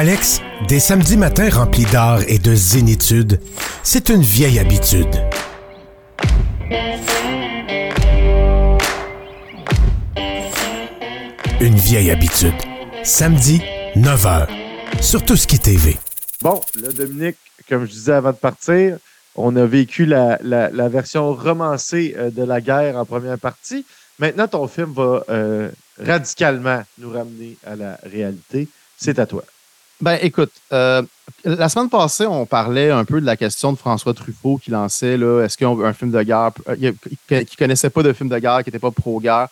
Alex, des samedis matins remplis d'art et de zénitude, c'est une vieille habitude. Une vieille habitude. Samedi, 9h, sur Tout qui TV. Bon, là, Dominique, comme je disais avant de partir, on a vécu la version romancée euh, de la guerre en première partie. Maintenant, ton film va euh, radicalement nous ramener à la réalité. C'est à toi. Ben, écoute, euh, la semaine passée, on parlait un peu de la question de François Truffaut qui lançait, est-ce qu'un film de guerre, euh, qui connaissait pas de film de guerre, qui n'était pas pro-guerre.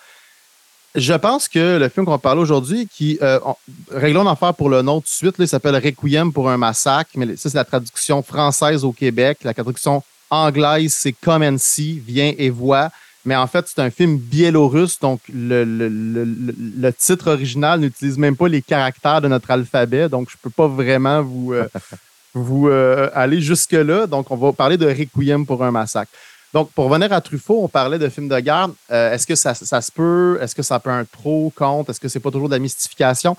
Je pense que le film qu'on va parler aujourd'hui, qui, euh, on- réglons l'affaire pour le nom tout de suite, là, il s'appelle Requiem pour un massacre, mais ça, c'est la traduction française au Québec. La traduction anglaise, c'est Come and See, viens et vois. Mais en fait, c'est un film biélorusse, donc le, le- le- le- titre original n'utilise même pas les caractères de notre alphabet, donc je peux pas vraiment vous, euh, vous euh, aller jusque-là. Donc, on va parler de Requiem pour un massacre. Donc, pour revenir à Truffaut, on parlait de films de guerre. Euh, est-ce que ça, ça se peut? Est-ce que ça peut être pro, contre? Est-ce que c'est pas toujours de la mystification?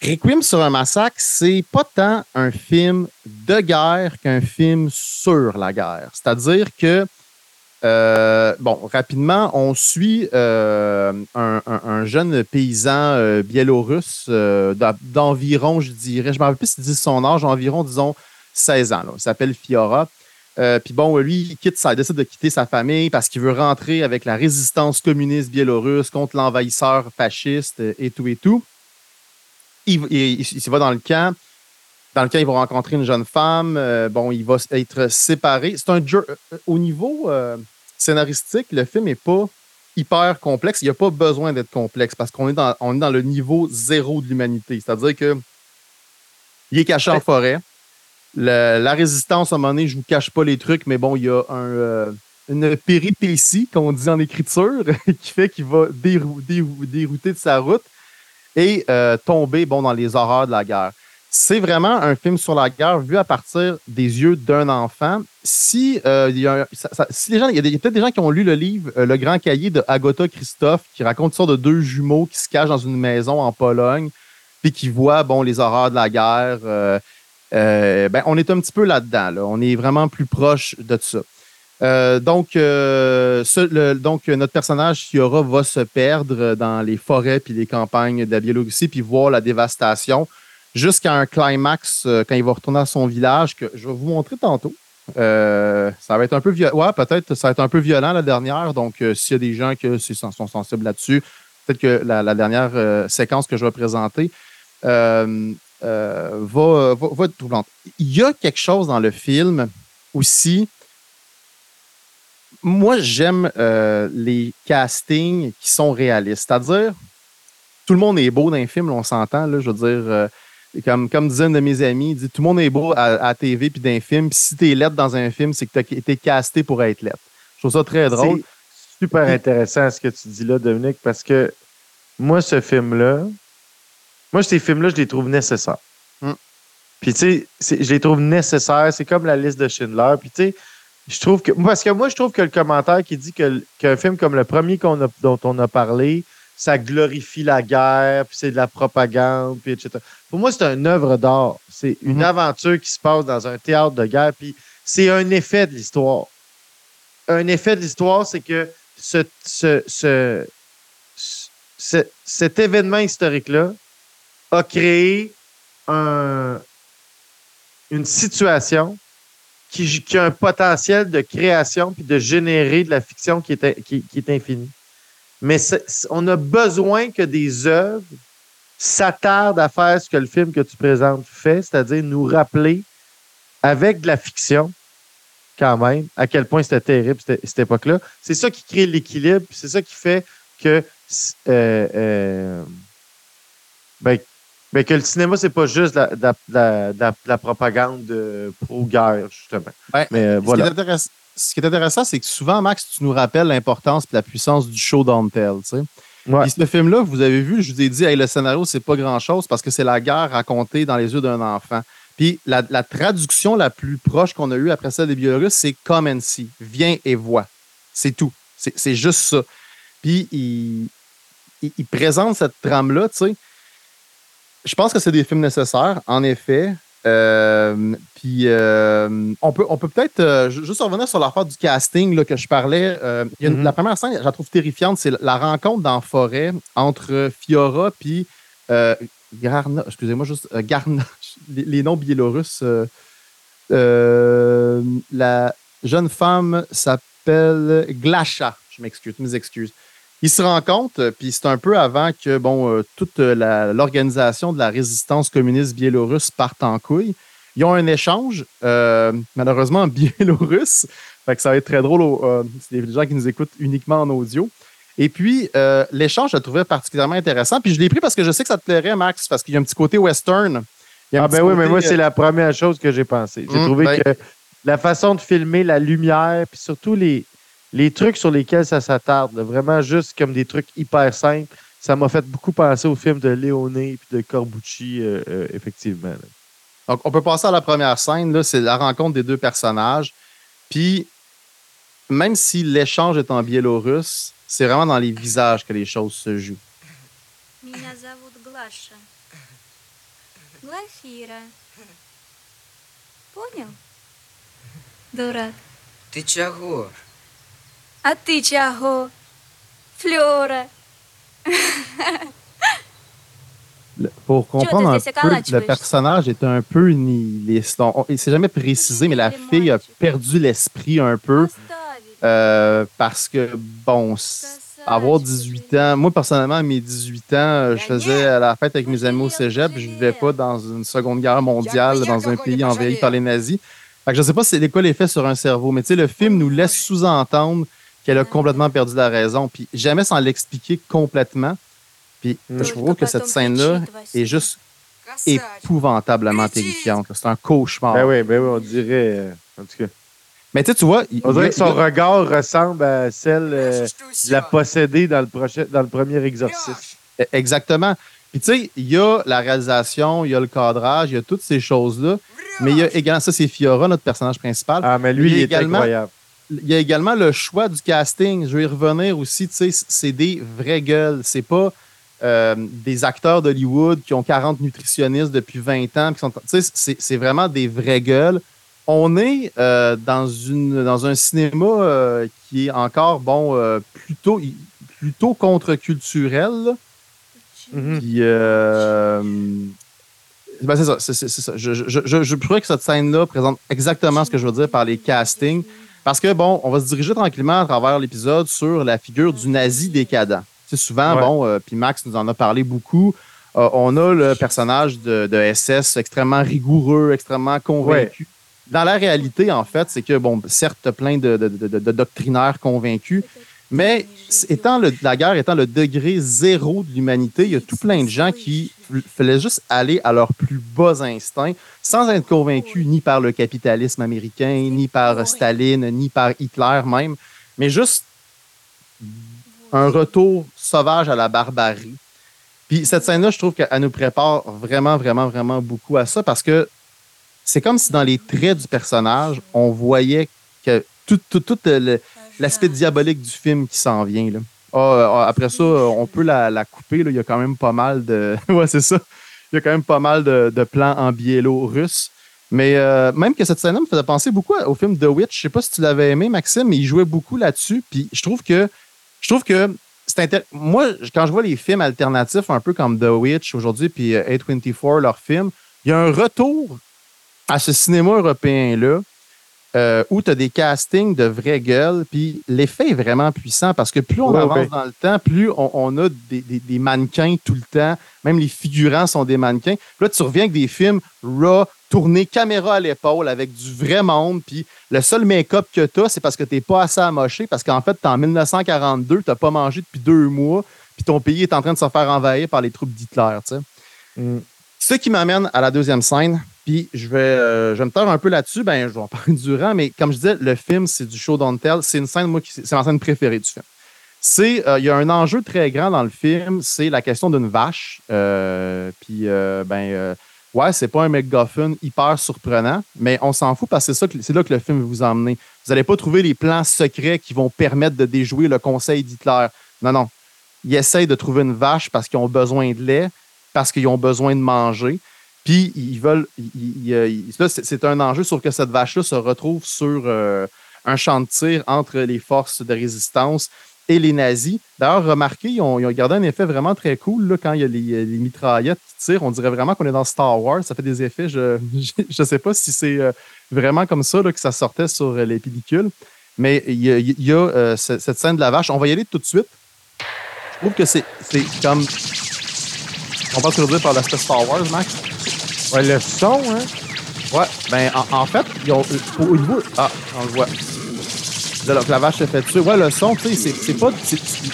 Requiem sur un massacre, c'est pas tant un film de guerre qu'un film sur la guerre. C'est-à-dire que euh, bon, rapidement, on suit euh, un, un- un jeune paysan euh, biélorusse d'environ, je dirais, je ne me rappelle plus s'il dit son âge, environ, disons, 16 ans. Il s'appelle Fiora. Puis bon, lui, il, quitte décide de quitter sa famille parce qu'il veut rentrer avec la résistance communiste biélorusse contre l'envahisseur fasciste et tout et tout. Il, il, il- il va dans le camp dans lequel il va rencontrer une jeune femme. Euh, bon, il va être séparé. C'est un jeu. euh, Au niveau euh, scénaristique, le film n'est pas hyper complexe. Il n'y a pas besoin d'être complexe parce qu'on est dans, on est dans le niveau zéro de l'humanité. C'est-à-dire que il est caché en forêt. Le- la résistance, à un moment donné, je ne vous cache pas les trucs, mais bon, il y a un, euh, une péripétie, qu'on dit en écriture, qui fait qu'il va dérou- dérou- dérouter de sa route et euh, tomber bon, dans les horreurs de la guerre. C'est vraiment un film sur la guerre vu à partir des yeux d'un enfant. Si, euh, il y a, les gens, a, peut-être des gens qui ont lu le livre euh, Le Grand Cahier de Agota Christophe, qui raconte l'histoire de deux jumeaux qui se cachent dans une maison en Pologne, puis qui voient les horreurs de la guerre. euh, ben, on est un petit peu là-dedans. là. On est vraiment plus proche de ça. Donc, notre personnage, Fiora, va se perdre dans les forêts puis les campagnes de la Biélorussie, puis voir la dévastation jusqu'à un climax euh, quand il va retourner à son village que je vais vous montrer tantôt. Euh, ça va être un peu violent. Ouais, peut-être ça va être un peu violent la dernière. Donc, euh, s'il y a des gens qui sont sensibles là-dessus, peut-être que la, dernière séquence que je vais présenter va, va, être troublante. Il y a quelque chose dans le film aussi. Moi, j'aime les castings qui sont réalistes. C'est-à-dire, tout le monde est beau dans un film, là, on s'entend. Je veux dire, comme, comme disait un de mes amis, il dit tout le monde est beau à, à TV puis dans un film. Puis si t'es lettre dans un film, c'est que tu as été casté pour être lettre. Je trouve ça très drôle. Super intéressant ce que tu dis là, Dominique, parce que moi, ce film-là, moi, ces films-là, je les trouve nécessaires. Hmm. Puis, tu sais, je les trouve nécessaires. C'est comme la liste de Schindler. Puis, tu sais, je trouve que. Parce que moi, je trouve que le commentaire qui dit que qu'un film comme le premier qu'on a, dont on a parlé, ça glorifie la guerre, puis c'est de la propagande, puis etc. Pour moi, c'est une œuvre d'art. C'est une Mhm. aventure qui se passe dans un théâtre de guerre, puis c'est un effet de l'histoire. Un effet de l'histoire, c'est que ce, ce, ce- ce- cet événement historique-là a créé un- une situation qui, qui a un potentiel de création puis de générer de la fiction qui est, qui, qui est infinie. Mais on a besoin que des œuvres s'attardent à faire ce que le film que tu présentes fait, c'est-à-dire nous rappeler avec de la fiction quand même, à quel point c'était terrible cette, époque-là. C'est ça qui crée l'équilibre, c'est ça qui fait que, euh, euh, ben, ben, que le cinéma, c'est pas juste la, la, la, la- la propagande euh, pro-guerre, justement. Mais euh, Ce qui voilà. est Ce qui est intéressant, c'est que souvent, Max, tu nous rappelles l'importance et la puissance du show don't tell. tu sais. Ouais. Puis ce film-là, vous avez vu, je vous ai dit, hey, le scénario, c'est pas grand-chose parce que c'est la guerre racontée dans les yeux d'un enfant. Puis la, la traduction la plus proche qu'on a eue après ça des Biélorusses, c'est come and see. Viens et vois. C'est tout. C'est c'est juste ça. Puis il, il, il présente cette trame-là, tu sais. Je pense que c'est des films nécessaires, en effet. Euh, puis euh, on peut on peut peut-être euh, ju- juste revenir sur l'affaire du casting là, que je parlais. Il y a une- Mhm. La première scène, je la trouve terrifiante, c'est la rencontre dans la forêt entre Fiora puis Garna. Excusez-moi, juste Garna. Les, les noms biélorusses. la jeune femme s'appelle Glasha. Je m'excuse, mes excuses. Ils se rencontrent, euh, puis c'est un peu avant que bon, euh, toute euh, l'organisation de la résistance communiste biélorusse parte en couille. Ils ont un échange, euh, malheureusement en biélorusse. Fait que ça va être très drôle. euh, c'est des gens qui nous écoutent uniquement en audio. Et puis, euh, l'échange, je le trouvais particulièrement intéressant. Puis je l'ai pris parce que je sais que ça te plairait, Max, parce qu'il y a un petit côté western. Ah, ben oui, mais moi, c'est la première chose que j'ai pensé. J'ai Hum, trouvé ben- que la façon de filmer, la lumière, puis surtout les, les trucs sur lesquels ça s'attarde, là, vraiment juste comme des trucs hyper simples, ça m'a fait beaucoup penser au film de Léoné et de Corbucci, euh, euh, effectivement. là. Donc, on peut passer à la première scène. là, C'est la rencontre des deux personnages. Puis, même si l'échange est en biélorusse, c'est vraiment dans les visages que les choses se jouent. Меня зовут Глаша. Глафира. Понял? Дурак. Ты чего? А ты чего? Флёра. Le- Pour comprendre un te peu, le заколачиваешь? personnage est un peu nihiliste. On- on- Il s'est jamais précisé, mais la fille a perdu l'esprit un peu Оставить. euh, parce que, bon, c- avoir 18 ans, moi personnellement, à mes 18 ans, euh, je faisais la fête avec mes amis au cégep. Je vivais pas dans une seconde guerre mondiale, dans un pays envahi par les nazis. Fait que je sais pas c'est quoi l'effet sur un cerveau, mais tu sais, le film nous laisse sous-entendre qu'elle a complètement perdu la raison, puis jamais sans l'expliquer complètement. Puis Mm. je trouve que cette scène-là est juste épouvantablement terrifiante. C'est un cauchemar. Ben oui, ben oui, on dirait. euh, en tout cas. Mais tu sais, tu vois, il- On dirait il- que son il- regard ressemble à celle euh, de la possédée dans le, prochain, dans le premier exorcisme. E- Exactement. Puis tu sais, il y a la réalisation, il y a le cadrage, il y a toutes ces choses-là. Mais il y a également, ça c'est Fiora, notre personnage principal. Ah, mais lui, Il est également- incroyable. Il y a également le choix du casting. Je vais y revenir aussi. C'est des vraies gueules. C'est pas euh, des acteurs d'Hollywood qui ont 40 nutritionnistes depuis 20 ans. C'est, vraiment des vraies gueules. On est euh, dans, une, dans un cinéma euh, qui est encore, bon, plutôt, plutôt contre-culturel. ben, c'est ça. ça. Je, je, je, je trouvais que cette scène-là présente exactement ce que je veux dire par les castings. Parce que, bon, on va se diriger tranquillement à travers l'épisode sur la figure du nazi décadent. Tu sais, souvent, Ouais. bon, euh, puis Max nous en a parlé beaucoup. euh, on a le personnage de, de SS extrêmement rigoureux, extrêmement convaincu. Dans la réalité, en fait, c'est que, bon, certes, plein de doctrinaires convaincus, mais étant la guerre étant le degré zéro de l'humanité, il y a tout plein de gens qui f- faisaient juste aller à leurs plus bas instincts sans être convaincus ni par le capitalisme américain, ni par Staline, ni par Hitler même, mais juste un retour sauvage à la barbarie. Puis cette scène-là, je trouve qu'elle nous prépare vraiment, vraiment, vraiment beaucoup à ça parce que c'est comme si dans les traits du personnage, on voyait que tout, tout, tout le- l'aspect diabolique du film qui s'en vient. Là. Ah, ah, après ça, on peut la, la couper. là. Il y a quand même pas mal de. ouais, c'est ça. Il y a quand même pas mal de, de plans en biélo-russe. Mais euh, même que cette scène-là me faisait penser beaucoup au film The Witch. Je sais pas si tu l'avais aimé, Maxime, mais il jouait beaucoup là-dessus. Puis je trouve que je trouve que c'est Moi, quand je vois les films alternatifs, un peu comme The Witch aujourd'hui, puis euh, A24, leur film, il y a un retour à ce cinéma européen-là euh, où tu as des castings de vraies gueules, puis l'effet est vraiment puissant parce que plus on Ouais, avance ouais. dans le temps, plus on, on a des, des- des mannequins tout le temps. Même les figurants sont des mannequins. Puis là, tu reviens avec des films raw, tournés caméra à l'épaule avec du vrai monde, puis le seul make-up que tu as, c'est parce que tu n'es pas assez amoché, parce qu'en fait, tu en 1942, tu n'as pas mangé depuis deux mois, puis ton pays est en train de se faire envahir par les troupes d'Hitler. tu sais. Mm. Ce qui m'amène à la deuxième scène, puis je vais, euh, je me taire un peu là-dessus, ben, je vais en parler durant, mais comme je disais, le film, c'est du show don't tell. C'est une scène, moi, c'est ma scène préférée du film. C'est, euh, il y a un enjeu très grand dans le film, c'est la question d'une vache. Euh, puis, ben, ouais, c'est pas un MacGuffin hyper surprenant, mais on s'en fout parce que c'est, ça que- là que le film veut vous emmener. Vous n'allez pas trouver les plans secrets qui vont permettre de déjouer le conseil d'Hitler. Non, non. Ils essayent de trouver une vache parce qu'ils ont besoin de lait, parce qu'ils ont besoin de manger. Puis ils veulent. là, c'est un enjeu sur que cette vache-là se retrouve sur euh, un champ de tir entre les forces de résistance et les nazis. D'ailleurs, remarquez, ils ont, gardé un effet vraiment très cool là, quand il y a les, les mitraillettes qui tirent. On dirait vraiment qu'on est dans Star Wars. Ça fait des effets. Je ne sais pas si c'est euh, vraiment comme ça là, que ça sortait sur euh, les pellicules. Mais il y a, euh, cette scène de la vache. On va y aller tout de suite. Je trouve que c'est comme. On va se par l'aspect Star Wars, Max. Ouais, le son, hein? Ouais, ben en, en fait, ils ont, au au niveau. Ah, on le voit. Là, donc, la vache se fait tuer. Ouais, le son, tu sais, c'est- pas.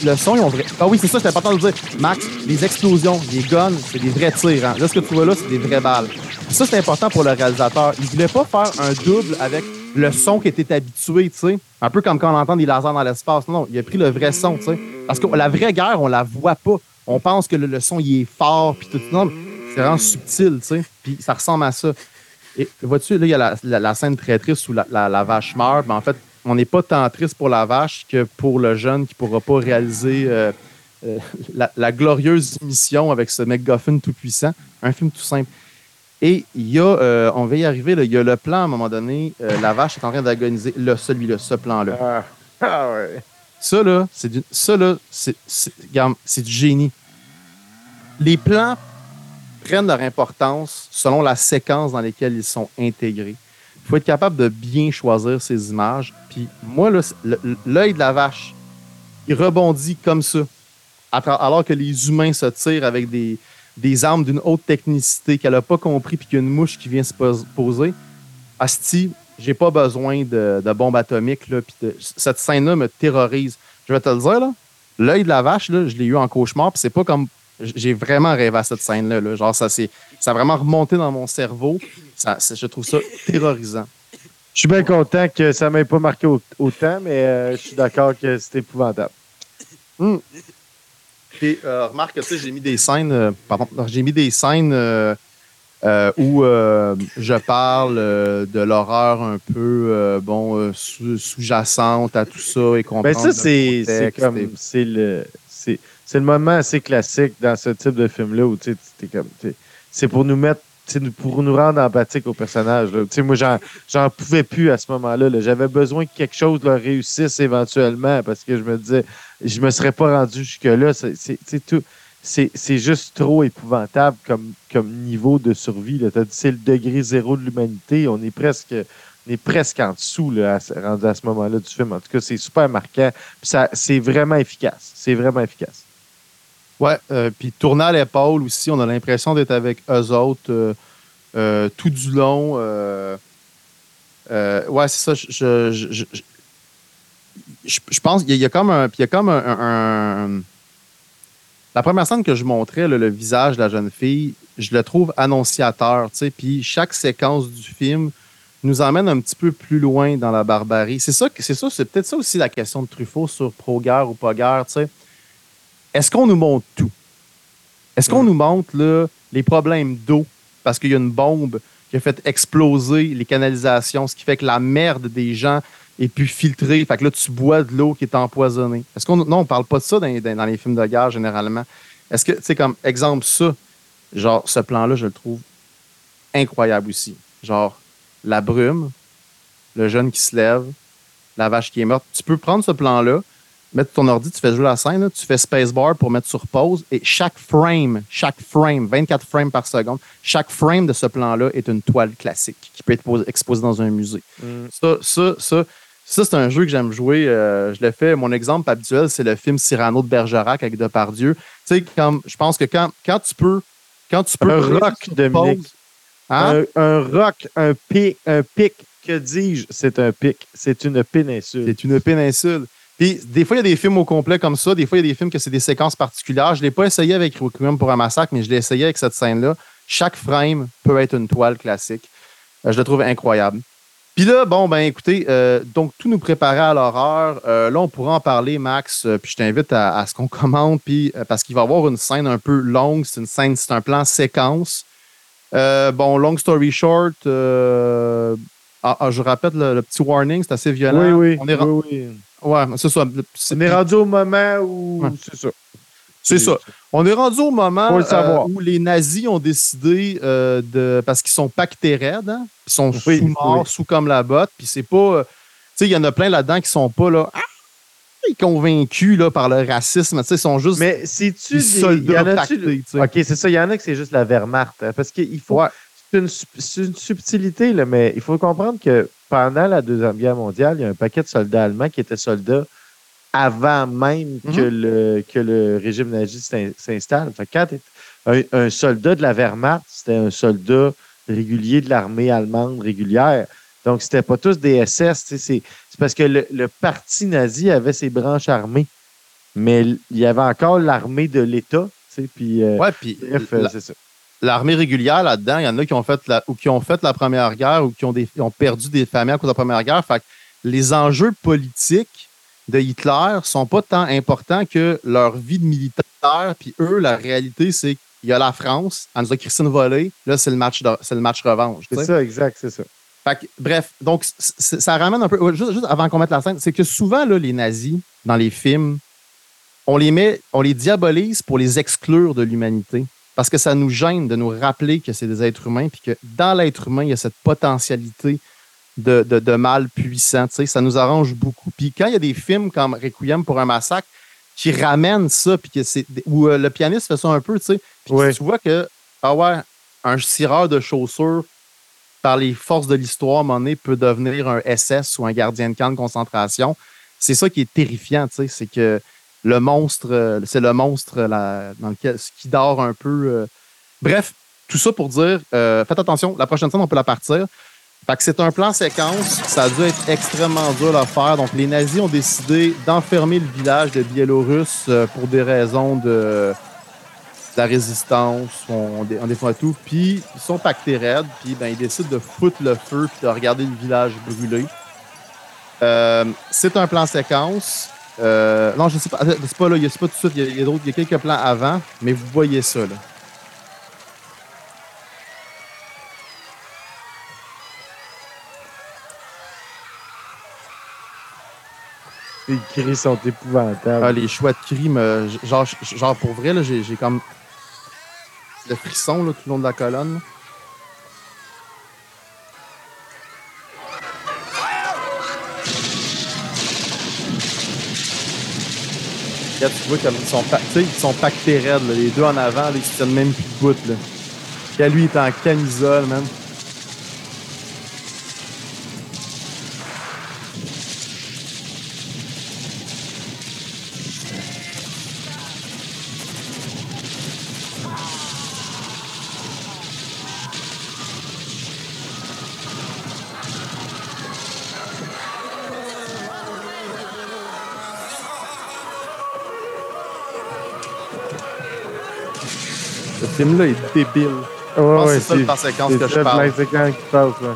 Le son, ils ont vrai. Ah oui, c'est ça, c'est important de le dire. Max, les explosions, les guns, c'est des vrais tirs. Hein. Là, ce que tu vois là, c'est des vraies balles. Ça, c'est important pour le réalisateur. Il voulait pas faire un double avec le son qui était habitué, tu sais. Un peu comme quand on entend des lasers dans l'espace. Non, non, il a pris le vrai son, tu sais. Parce que la vraie guerre, on la voit pas. On pense que le, le son, il est fort, puis tout. Non, c'est vraiment subtil, tu sais. Puis ça ressemble à ça. Et vois-tu, là, il y a la, la- la scène très triste où la, vache meurt. Mais en fait, on n'est pas tant triste pour la vache que pour le jeune qui ne pourra pas réaliser euh, euh, la, glorieuse mission avec ce MacGuffin tout-puissant. Un film tout simple. Et il y a, euh, on va y arriver, là, il y a le plan à un moment donné, la vache est en train d'agoniser. Là, celui-là, ce plan-là. Ah, ah ouais. Ça, là, c'est du, ça, là, c'est, c'est, regarde, c'est du génie. Les plans prennent leur importance selon la séquence dans laquelle ils sont intégrés. Il faut être capable de bien choisir ces images. Puis moi, l'œil de la vache, il rebondit comme ça, alors que les humains se tirent avec des, armes d'une haute technicité qu'elle n'a pas compris, puis qu'il y a une mouche qui vient se pos- poser. Asti, j'ai pas besoin de, de bombes atomiques. Là, puis cette scène-là me terrorise. Je vais te le dire, là, l'œil de la vache, là, je l'ai eu en cauchemar, puis c'est pas comme. J'ai vraiment rêvé à cette scène-là. là. Genre, ça, c'est, ça a vraiment remonté dans mon cerveau. Ça, je trouve ça terrorisant. Je suis bien content que ça ne m'ait pas marqué au- autant, mais euh, je suis d'accord que c'est épouvantable. Puis, euh, remarque que j'ai mis des scènes, euh, pardon, j'ai mis des scènes où je parle de l'horreur un peu bon sous- sous-jacente à tout ça et comprendre. Ben ça, c'est comme. C'est le. C'est c'est le moment assez classique dans ce type de film-là où tu comme. C'est pour nous mettre. pour nous rendre empathiques au personnage. moi, j'en, pouvais plus à ce moment-là. là. J'avais besoin que quelque chose leur réussisse éventuellement parce que je me disais, je me serais pas rendu jusque-là. C'est, tout. C'est, juste trop épouvantable comme, niveau de survie. C'est le degré zéro de l'humanité. On est presque, on est presque en dessous là, à, rendu à ce moment-là du film. En tout cas, c'est super marquant. C'est vraiment efficace. C'est vraiment efficace. Ouais, euh, puis tourner à l'épaule aussi, on a l'impression d'être avec eux autres euh, euh, tout du long. ouais, c'est ça. Je, je, je, je- pense qu'il y, a- comme un. puis il y a comme un, La première scène que je montrais, le visage de la jeune fille, je le trouve annonciateur. tu sais, Puis chaque séquence du film nous emmène un petit peu plus loin dans la barbarie. C'est ça, c'est ça, c'est peut-être ça aussi la question de Truffaut sur pro-guerre ou pas guerre. tu sais est-ce qu'on nous montre tout? Est-ce qu'on nous montre là, les problèmes d'eau? Parce qu'il y a une bombe qui a fait exploser les canalisations, ce qui fait que la merde des gens est plus filtrée. Fait que là, tu bois de l'eau qui est empoisonnée. Est-ce qu'on. Non, on parle pas de ça dans, les- dans les films de guerre généralement. Est-ce que, tu sais, comme exemple, ça, genre, ce plan-là, je le trouve incroyable aussi. Genre, la brume, le jeune qui se lève, la vache qui est morte. Tu peux prendre ce plan-là, mettre ton ordi, tu fais jouer la scène, là, tu fais spacebar pour mettre sur pause et chaque frame, chaque frame, 24 frames par seconde, chaque frame de ce plan-là est une toile classique qui peut être posée- exposée dans un musée. Mm. Ça, ça, ça, ça c'est un jeu que j'aime jouer. euh, je l'ai fait. Mon exemple habituel, c'est le film Cyrano de Bergerac avec Depardieu. Tu sais, comme, je pense que quand, quand tu peux. Quand tu peux Un rock, Dominique. pause- Hein? Un, un roc, un pic, un pic, que dis-je? C'est un pic. C'est une péninsule. C'est une péninsule. Puis, des fois, il y a des films au complet comme ça. Des fois, il y a des films que c'est des séquences particulières. Je ne l'ai pas essayé avec Requiem pour un massacre, mais je l'ai essayé avec cette scène-là. Chaque frame peut être une toile classique. Euh, je le trouve incroyable. Puis là, bon, ben écoutez, euh, donc tout nous préparait à l'horreur. Euh, là, on pourra en parler, Max. euh, puis je t'invite à, à ce qu'on commente, puis parce qu'il va y avoir une scène un peu longue. C'est une scène, c'est un plan séquence. Bon, long story short, euh, ah, ah, je répète le, le petit warning, c'est assez violent. Oui, oui. On est, oui, oui. Ouais, c'est ça. On est rendu au moment où. Ouais. C'est ça. C'est ça. On est rendu au moment le euh, où les nazis ont décidé euh, de. Parce qu'ils sont pactés raides, hein, Ils sont Oui, sous morts, oui. sous comme la botte, puis c'est pas. euh, tu sais, il y en a plein là-dedans qui sont pas là. ah, convaincus là, par le racisme. Tu sais, ils sont juste Mais c'est-tu des des. soldats y en a-tu- pactés. tu sais. OK, c'est ça. Il y en a que c'est juste la Wehrmacht. hein, parce qu'il faut. Ouais. C'est une, une subtilité, là, mais il faut comprendre que pendant la Deuxième Guerre mondiale, il y a un paquet de soldats allemands qui étaient soldats avant même que, Mhm. le, que le régime nazi s'in- s'installe. Quand un, un soldat de la Wehrmacht, c'était un soldat régulier de l'armée allemande régulière. Donc, c'était pas tous des SS. C'est parce que le, le parti nazi avait ses branches armées. Mais il y avait encore l'armée de l'État. Puis, euh, Ouais, puis bref, la- ça. L'armée régulière là-dedans, il y en a qui ont fait la, ou qui ont fait la première guerre ou qui ont, des, ont perdu des familles à cause de la première guerre. Fait que les enjeux politiques de Hitler sont pas tant importants que leur vie de militaire. Puis eux, la réalité, c'est qu'il y a la France, elle nous a Christine volé, là, c'est le match de- c'est le match revanche. C'est ça, exact, c'est ça. Fait que, bref, donc ça ramène un peu. Juste, juste avant qu'on mette la scène, c'est que souvent, là, les nazis, dans les films, on les met, on les diabolise pour les exclure de l'humanité. Parce que ça nous gêne de nous rappeler que c'est des êtres humains, puis que dans l'être humain, il y a cette potentialité de, de, de mal puissant. tu sais. Ça nous arrange beaucoup. Puis quand il y a des films comme Requiem pour un massacre qui ramènent ça, puis que c'est. Où euh, le pianiste fait ça un peu, tu sais. Puis tu vois que, ah ouais, un cireur de chaussures par les forces de l'histoire, donné, peut devenir un SS ou un gardien de camp de concentration. C'est ça qui est terrifiant, tu sais, c'est que le monstre, euh, c'est le monstre qui dort un peu. euh. Bref, tout ça pour dire, euh, faites attention, la prochaine scène, on peut la partir. Fait que c'est un plan séquence, ça a dû être extrêmement dur à faire. Donc, les nazis ont décidé d'enfermer le village de Biélorusse pour des raisons de, la résistance, on, dé- on défend tout. Puis, ils sont pactés raides, puis ben, ils décident de foutre le feu puis de regarder le village brûler. C'est un plan séquence. Euh, non, je sais pas. attends, C'est pas là, il y a- c'est pas tout de suite. Il y a, il y a d'autres- il y a quelques plans avant, mais vous voyez ça, là. Les cris sont épouvantables. Ah, les choix de cris, me- genre, genre pour vrai, là, j'ai j'ai comme le frisson là, tout le long de la colonne. Tu vois comme ils sont, pa- ils sont pactés raides, les deux en avant, là, ils se tiennent même plus de bout. Là. Lui, il est en camisole, même. Film-là est débile. Ouais, Je pense que ouais, c'est ça le plan séquence c'est que je ça, parle. plan séquence qui passe, là.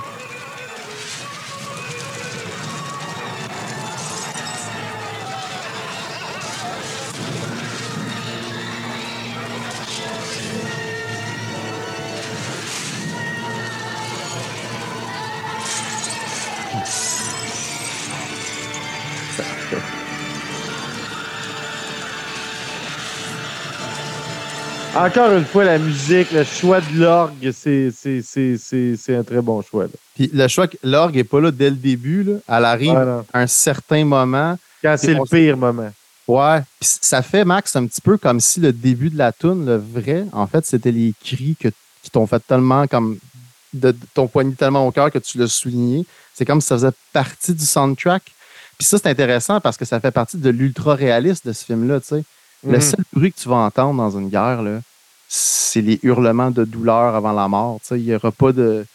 Encore une fois, la musique, le choix de l'orgue, c'est- c'est c'est- c'est- c'est un très bon choix. là. Puis le choix que l'orgue n'est pas là dès le début. Là. Elle arrive Ah, à un certain moment. Quand c'est le pire moment. Ouais. Puis ça fait, Max, un petit peu comme si le début de la tune, le vrai, en fait, c'était les cris que, qui t'ont fait tellement comme. De, de ton poignet tellement au cœur que tu l'as souligné. C'est comme si ça faisait partie du soundtrack. Puis ça, c'est intéressant parce que ça fait partie de l'ultra-réaliste de ce film-là, tu sais. Le Mhm. seul bruit que tu vas entendre dans une guerre, là, c'est les hurlements de douleur avant la mort. Il n'y aura pas de.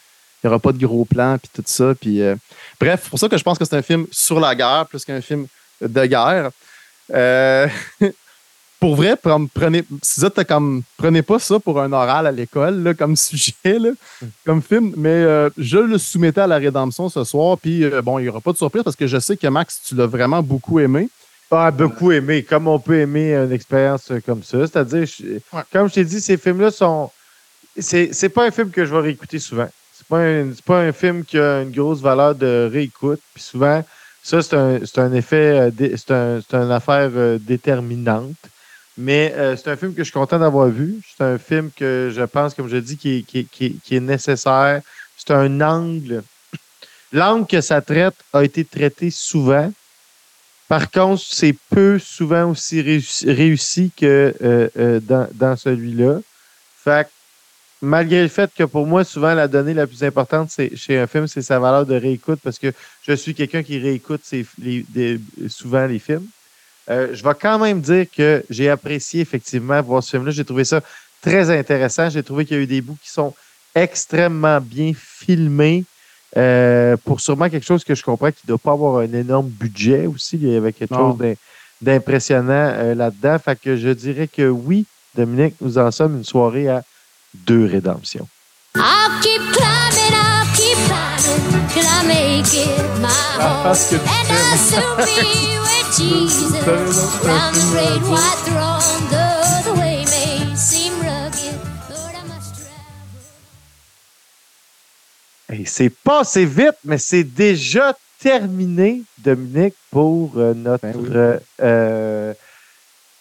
Il aura pas de gros plans puis tout ça. Euh, bref, c'est pour ça que je pense que c'est un film sur la guerre plus qu'un film de guerre. Euh, pour vrai, prenez, si comme, prenez pas ça pour un oral à l'école comme sujet, là, comme film, mais euh, je le soumettais à la rédemption ce soir. Puis bon, il n'y aura pas de surprise parce que je sais que Max, tu l'as vraiment beaucoup aimé. Beaucoup aimé, comme on peut aimer une expérience comme ça. C'est-à-dire, comme je t'ai dit, ces films-là sont. C'est c'est pas un film que je vais réécouter souvent. C'est pas, un- c'est pas un film qui a une grosse valeur de réécoute. Puis souvent, ça, c'est un, c'est un effet. euh, C'est un, c'est une affaire euh, déterminante. Mais euh, c'est un film que je suis content d'avoir vu. C'est un film que je pense, comme je dis, qui est, qui qui qui est nécessaire. C'est un angle. L'angle que ça traite a été traité souvent. Par contre, c'est peu souvent aussi réussi, que euh, euh, dans, celui-là. Fait malgré le fait que pour moi, souvent, la donnée la plus importante chez un film, c'est sa valeur de réécoute parce que je suis quelqu'un qui réécoute souvent les films. Euh, je vais quand même dire que j'ai apprécié effectivement voir ce film-là. J'ai trouvé ça très intéressant. J'ai trouvé qu'il y a eu des bouts qui sont extrêmement bien filmés. Euh, pour sûrement quelque chose que je comprends qui ne doit pas avoir un énorme budget aussi. Il y avait quelque Non. chose d'im- d'impressionnant euh, là-dedans. Fait que je dirais que oui, Dominique, nous en sommes une soirée à deux rédemptions. I'll keep climbing, I'll keep climbing till I make it my home. parce que tu And I'll soon be with Jesus round the great white throne. Hey, c'est passé vite, mais c'est déjà terminé, Dominique, pour euh, notre, Ben oui. euh, euh,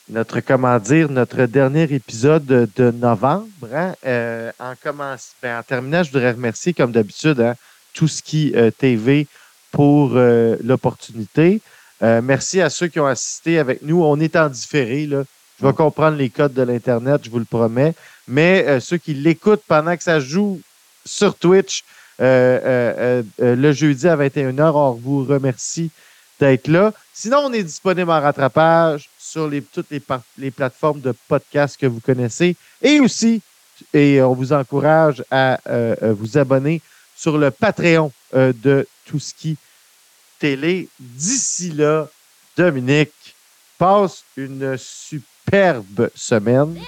notre, comment dire, notre dernier épisode de, de novembre. hein. Euh, en, commence, ben, en terminant, je voudrais remercier, comme d'habitude, hein, tout ce qui TV pour l'opportunité. Merci à ceux qui ont assisté avec nous. On est en différé. Là. Je vais comprendre les codes de l'Internet, je vous le promets. Mais ceux qui l'écoutent pendant que ça joue sur Twitch, euh, euh, euh, le jeudi à 21h. On vous remercie d'être là. Sinon, on est disponible en rattrapage sur toutes les, plateformes de podcast que vous connaissez. Et aussi, et on vous encourage à vous abonner sur le Patreon de qui télé. D'ici là, Dominique, passe une superbe semaine.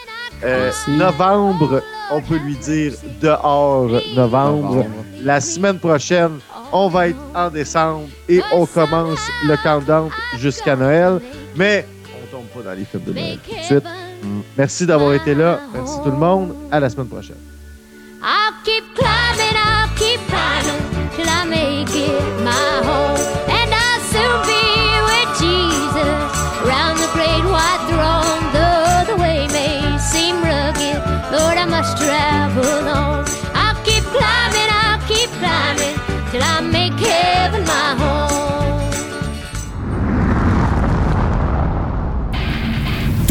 Euh, novembre, on peut lui dire dehors novembre. Novembre. La semaine prochaine, on va être en décembre et on commence le countdown jusqu'à Noël. Mais on tombe pas dans les films de Noël tout de suite. Merci d'avoir été là. Merci tout le monde. À la semaine prochaine. I'll keep climbing, I'll keep climbing till I make it my home.